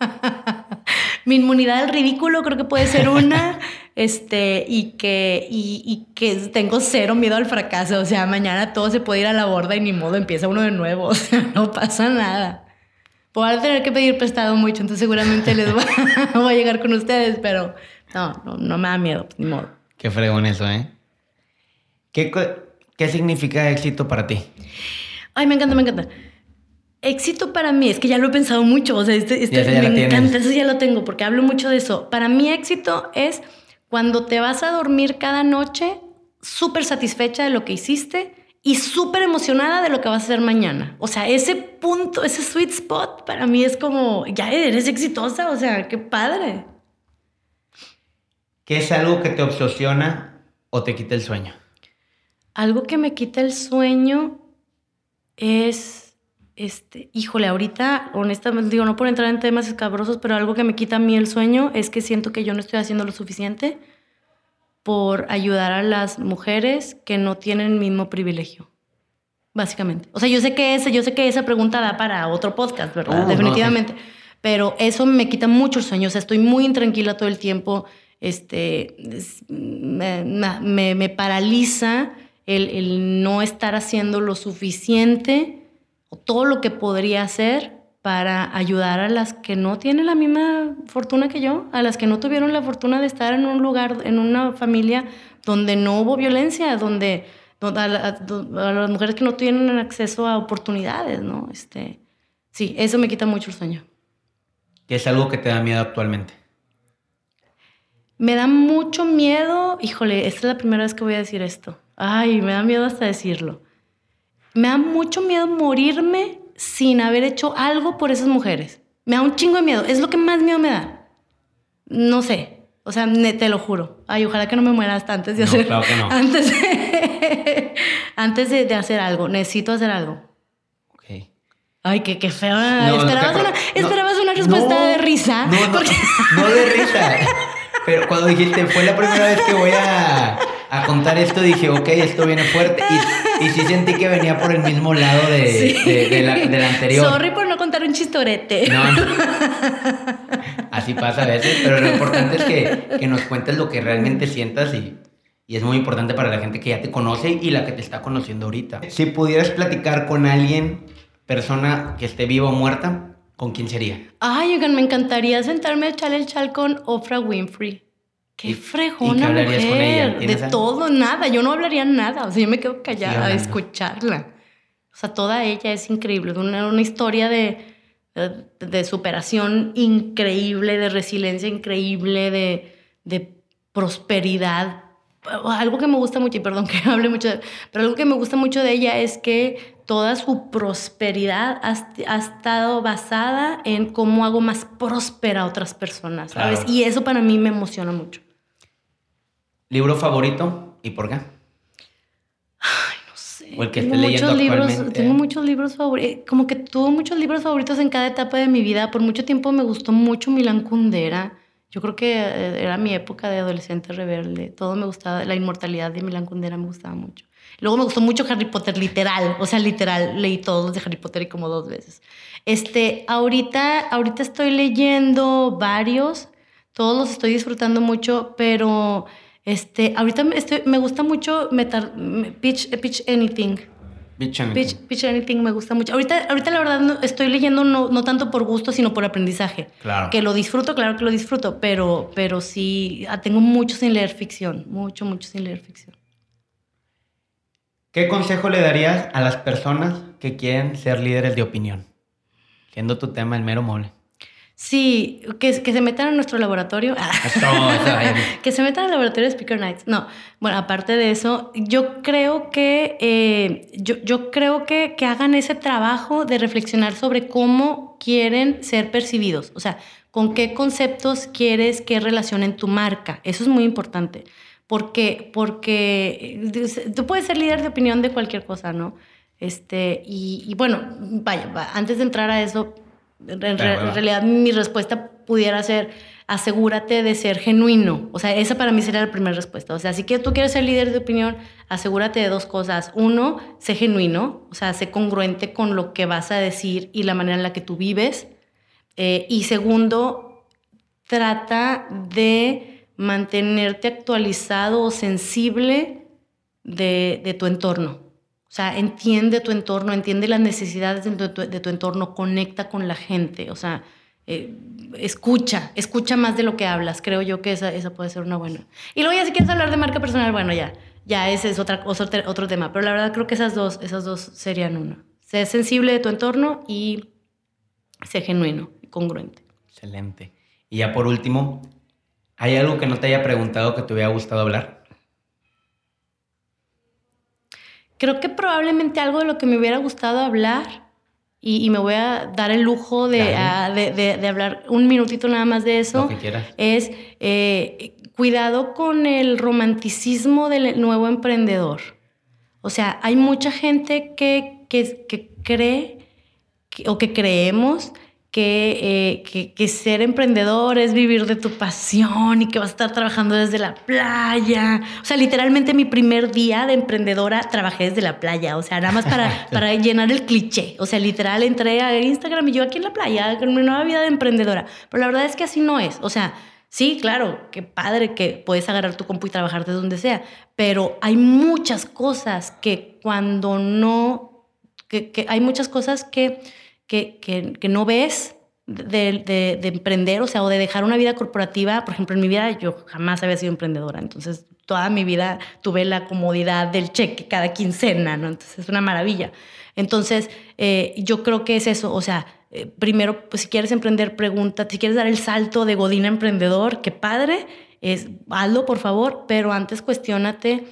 mi inmunidad al ridículo creo que puede ser una, este, y que, y, que tengo cero miedo al fracaso, o sea, mañana todo se puede ir a la borda y ni modo, empieza uno de nuevo, o sea, no pasa nada. Puedo tener que pedir prestado mucho, entonces seguramente les voy a, llegar con ustedes, pero no, no, me da miedo, ni modo. Qué fregón eso, ¿eh? ¿Qué, ¿Qué significa éxito para ti? Ay, me encanta, me encanta. Éxito para mí, es que ya lo he pensado mucho, o sea, este, este me encanta, eso ya lo tengo, porque hablo mucho de eso. Para mí éxito es cuando te vas a dormir cada noche súper satisfecha de lo que hiciste y súper emocionada de lo que vas a hacer mañana. O sea, ese punto, ese sweet spot para mí es como, ya eres exitosa, o sea, qué padre. ¿Qué es algo que te obsesiona o te quita el sueño? Algo que me quita el sueño es este, híjole, ahorita, honestamente, digo, no por entrar en temas escabrosos, pero algo que me quita a mí el sueño es que siento que yo no estoy haciendo lo suficiente por ayudar a las mujeres que no tienen el mismo privilegio. Básicamente. O sea, yo sé que esa, yo sé que esa pregunta da para otro podcast, ¿verdad? Oh, Definitivamente. Pero eso me quita mucho el sueño. O sea, estoy muy intranquila todo el tiempo. Este, me, me, paraliza el, el no estar haciendo lo suficiente todo lo que podría hacer para ayudar a las que no tienen la misma fortuna que yo, a las que no tuvieron la fortuna de estar en un lugar, en una familia donde no hubo violencia, donde, a, las mujeres que no tienen acceso a oportunidades, ¿no? Este, sí, eso me quita mucho el sueño. ¿Qué es algo que te da miedo actualmente? Me da mucho miedo, híjole, esta es la primera vez que voy a decir esto. Ay, me da miedo hasta decirlo me da mucho miedo morirme sin haber hecho algo por esas mujeres. Me da un chingo de miedo. Es lo que más miedo me da. No sé. O sea, te lo juro. Ay, ojalá que no me muera hasta antes de hacer. Claro que no. Antes de, antes de, hacer algo. Necesito hacer algo. Ok. Ay, qué, qué feo. esperabas, una, esperabas una, respuesta de risa. No, no, no de risa. Pero cuando dijiste, fue la primera vez que voy a a contar esto dije, ok, esto viene fuerte. Y, y sí sentí que venía por el mismo lado de, la, anterior. Sorry por no contar un chistorete. No, Así pasa a veces, pero lo importante es que, nos cuentes lo que realmente sientas y, y es muy importante para la gente que ya te conoce y la que te está conociendo ahorita. Si pudieras platicar con alguien, persona que esté viva o muerta, ¿con quién sería? Ay, oigan, me encantaría sentarme a echarle el chal con Oprah Winfrey. Qué fregona mujer. de todo, nada. Yo no hablaría nada. O sea, yo me quedo callada a escucharla. O sea, toda ella es increíble. Una, una historia de, de, superación increíble, de resiliencia increíble, de, de prosperidad. Algo que me gusta mucho, y perdón que hable mucho, pero algo que me gusta mucho de ella es que toda su prosperidad ha, estado basada en cómo hago más próspera a otras personas, ¿sabes? Y eso para mí me emociona mucho. ¿Libro favorito y por qué? Ay, no sé. O el que esté leyendo muchos libros, Tengo muchos libros favoritos. Como que tuve muchos libros favoritos en cada etapa de mi vida. Por mucho tiempo me gustó mucho Milán Kundera. Yo creo que eh, era mi época de adolescente rebelde. Todo me gustaba. La inmortalidad de Milán Kundera me gustaba mucho. Luego me gustó mucho Harry Potter, literal. O sea, literal, leí todos los de Harry Potter y como dos veces. Este, ahorita, ahorita estoy leyendo varios. Todos los estoy disfrutando mucho, pero este, ahorita me, estoy, me gusta mucho pitch, pitch Anything. Pitch Anything. Pitch, Anything me gusta mucho. Ahorita, ahorita la verdad estoy leyendo no, no, tanto por gusto, sino por aprendizaje. Claro. Que lo disfruto, claro que lo disfruto, pero, pero sí, ah, tengo mucho sin leer ficción. Mucho, mucho sin leer ficción. ¿Qué consejo le darías a las personas que quieren ser líderes de opinión? Siendo tu tema el mero mole. Sí, que, que se metan a nuestro laboratorio. que se metan al laboratorio de Speaker Nights. No, bueno, aparte de eso, yo creo que, eh, yo, yo, creo que, que hagan ese trabajo de reflexionar sobre cómo quieren ser percibidos. O sea, con qué conceptos quieres que relacionen tu marca. Eso es muy importante. Porque, porque tú puedes ser líder de opinión de cualquier cosa, ¿no? Este, y, bueno, vaya, antes de entrar a eso, en, realidad mi respuesta pudiera ser, asegúrate de ser genuino. O sea, esa para mí sería la primera respuesta. O sea, si tú quieres ser líder de opinión, asegúrate de dos cosas. Uno, sé genuino, o sea, sé congruente con lo que vas a decir y la manera en la que tú vives. Eh, y segundo, trata de mantenerte actualizado o sensible de, de tu entorno. O sea, entiende tu entorno, entiende las necesidades de tu, entorno, conecta con la gente. O sea, eh, escucha, escucha más de lo que hablas. Creo yo que esa, esa puede ser una buena. Y luego ya si quieres hablar de marca personal, bueno, ya, ya ese es otra, otro, otro tema. Pero la verdad creo que esas dos, esas dos serían una. Sé sensible de tu entorno y sé genuino y congruente. Excelente. Y ya por último, ¿hay algo que no te haya preguntado que te hubiera gustado hablar? Creo que probablemente algo de lo que me hubiera gustado hablar y, me voy a dar el lujo de, de, hablar un minutito nada más de eso. Es eh, cuidado con el romanticismo del nuevo emprendedor. O sea, hay mucha gente que, que, que cree o que creemos eh, que, que, ser emprendedor es vivir de tu pasión y que vas a estar trabajando desde la playa. O sea, literalmente mi primer día de emprendedora trabajé desde la playa. O sea, nada más para, para llenar el cliché. O sea, literal entré a Instagram y yo aquí en la playa con mi nueva vida de emprendedora. Pero la verdad es que así no es. O sea, sí, claro, qué padre que puedes agarrar tu compu y trabajar de donde sea. Pero hay muchas cosas que cuando no, que, que hay muchas cosas que que, que, no ves de, de, de, emprender, o sea, o de dejar una vida corporativa. Por ejemplo, en mi vida yo jamás había sido emprendedora, entonces toda mi vida tuve la comodidad del cheque cada quincena, ¿no? Entonces es una maravilla. Entonces, eh, yo creo que es eso, o sea, eh, primero, pues si quieres emprender, pregunta, si quieres dar el salto de Godín emprendedor, qué padre, es, hazlo por favor, pero antes cuestionate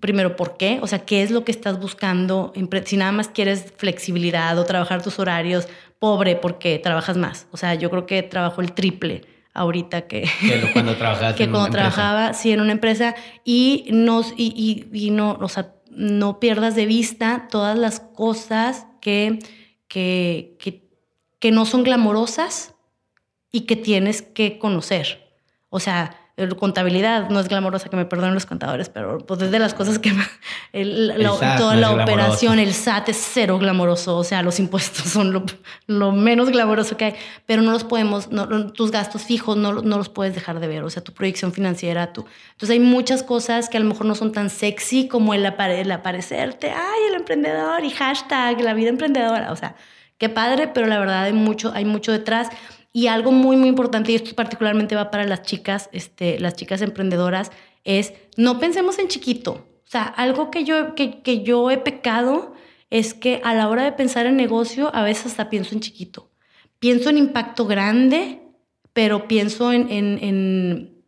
primero, ¿por qué? O sea, ¿qué es lo que estás buscando? Si nada más quieres flexibilidad o trabajar tus horarios, pobre, porque trabajas más. O sea, yo creo que trabajo el triple ahorita que, que cuando, que cuando trabajaba sí en una empresa y, nos, y, y, no, o sea, no pierdas de vista todas las cosas que, que, que, que no son glamorosas y que tienes que conocer. O sea, contabilidad no es glamorosa, que me perdonen los contadores, pero pues es de las cosas que toda la operación, el SAT es cero glamoroso, o sea, los impuestos son lo, menos glamoroso que hay, pero no los podemos, tus gastos fijos no, no, los puedes dejar de ver, o sea, tu proyección financiera, tú. Entonces hay muchas cosas que a lo mejor no son tan sexy como el, el aparecerte, ay, el emprendedor y hashtag, la vida emprendedora, o sea, qué padre, pero la verdad hay mucho, hay mucho detrás. Y algo muy, muy importante, y esto particularmente va para las chicas, este, las chicas emprendedoras, es no pensemos en chiquito. O sea, algo que yo, que, que yo he pecado es que a la hora de pensar en negocio, a veces hasta pienso en chiquito. Pienso en impacto grande, pero pienso en, en, en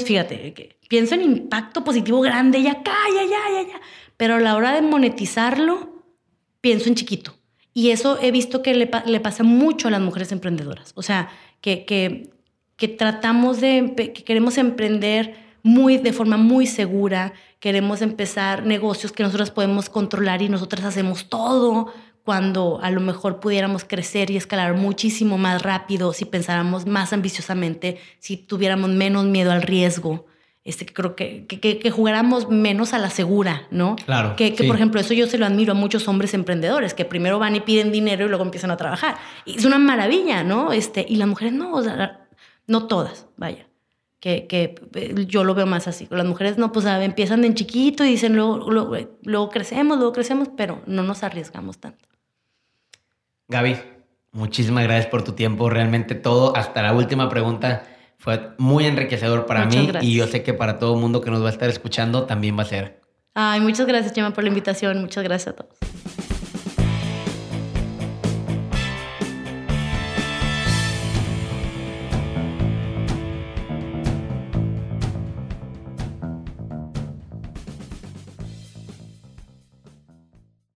fíjate, pienso en impacto positivo grande, ya acá, ya, ya, ya, ya. Pero a la hora de monetizarlo, pienso en chiquito. Y eso he visto que le, pasa mucho a las mujeres emprendedoras. O sea, que tratamos de, que queremos emprender muy, de forma muy segura, queremos empezar negocios que nosotras podemos controlar y nosotras hacemos todo cuando a lo mejor pudiéramos crecer y escalar muchísimo más rápido si pensáramos más ambiciosamente, si tuviéramos menos miedo al riesgo este, que creo que, que, que, jugáramos menos a la segura, ¿no? Claro. Que, que por ejemplo, eso yo se lo admiro a muchos hombres emprendedores, que primero van y piden dinero y luego empiezan a trabajar. Y es una maravilla, ¿no? Este, y las mujeres no, o sea, no todas, vaya. Que, que, eh, yo lo veo más así. Las mujeres no, pues empiezan en chiquito y dicen luego, luego, luego crecemos, luego crecemos, pero no nos arriesgamos tanto. Gaby, muchísimas gracias por tu tiempo. Realmente todo, hasta la última pregunta fue muy enriquecedor para mí y yo sé que para todo el mundo que nos va a estar escuchando también va a ser. Ay, muchas gracias, Chema, por la invitación. Muchas gracias a todos.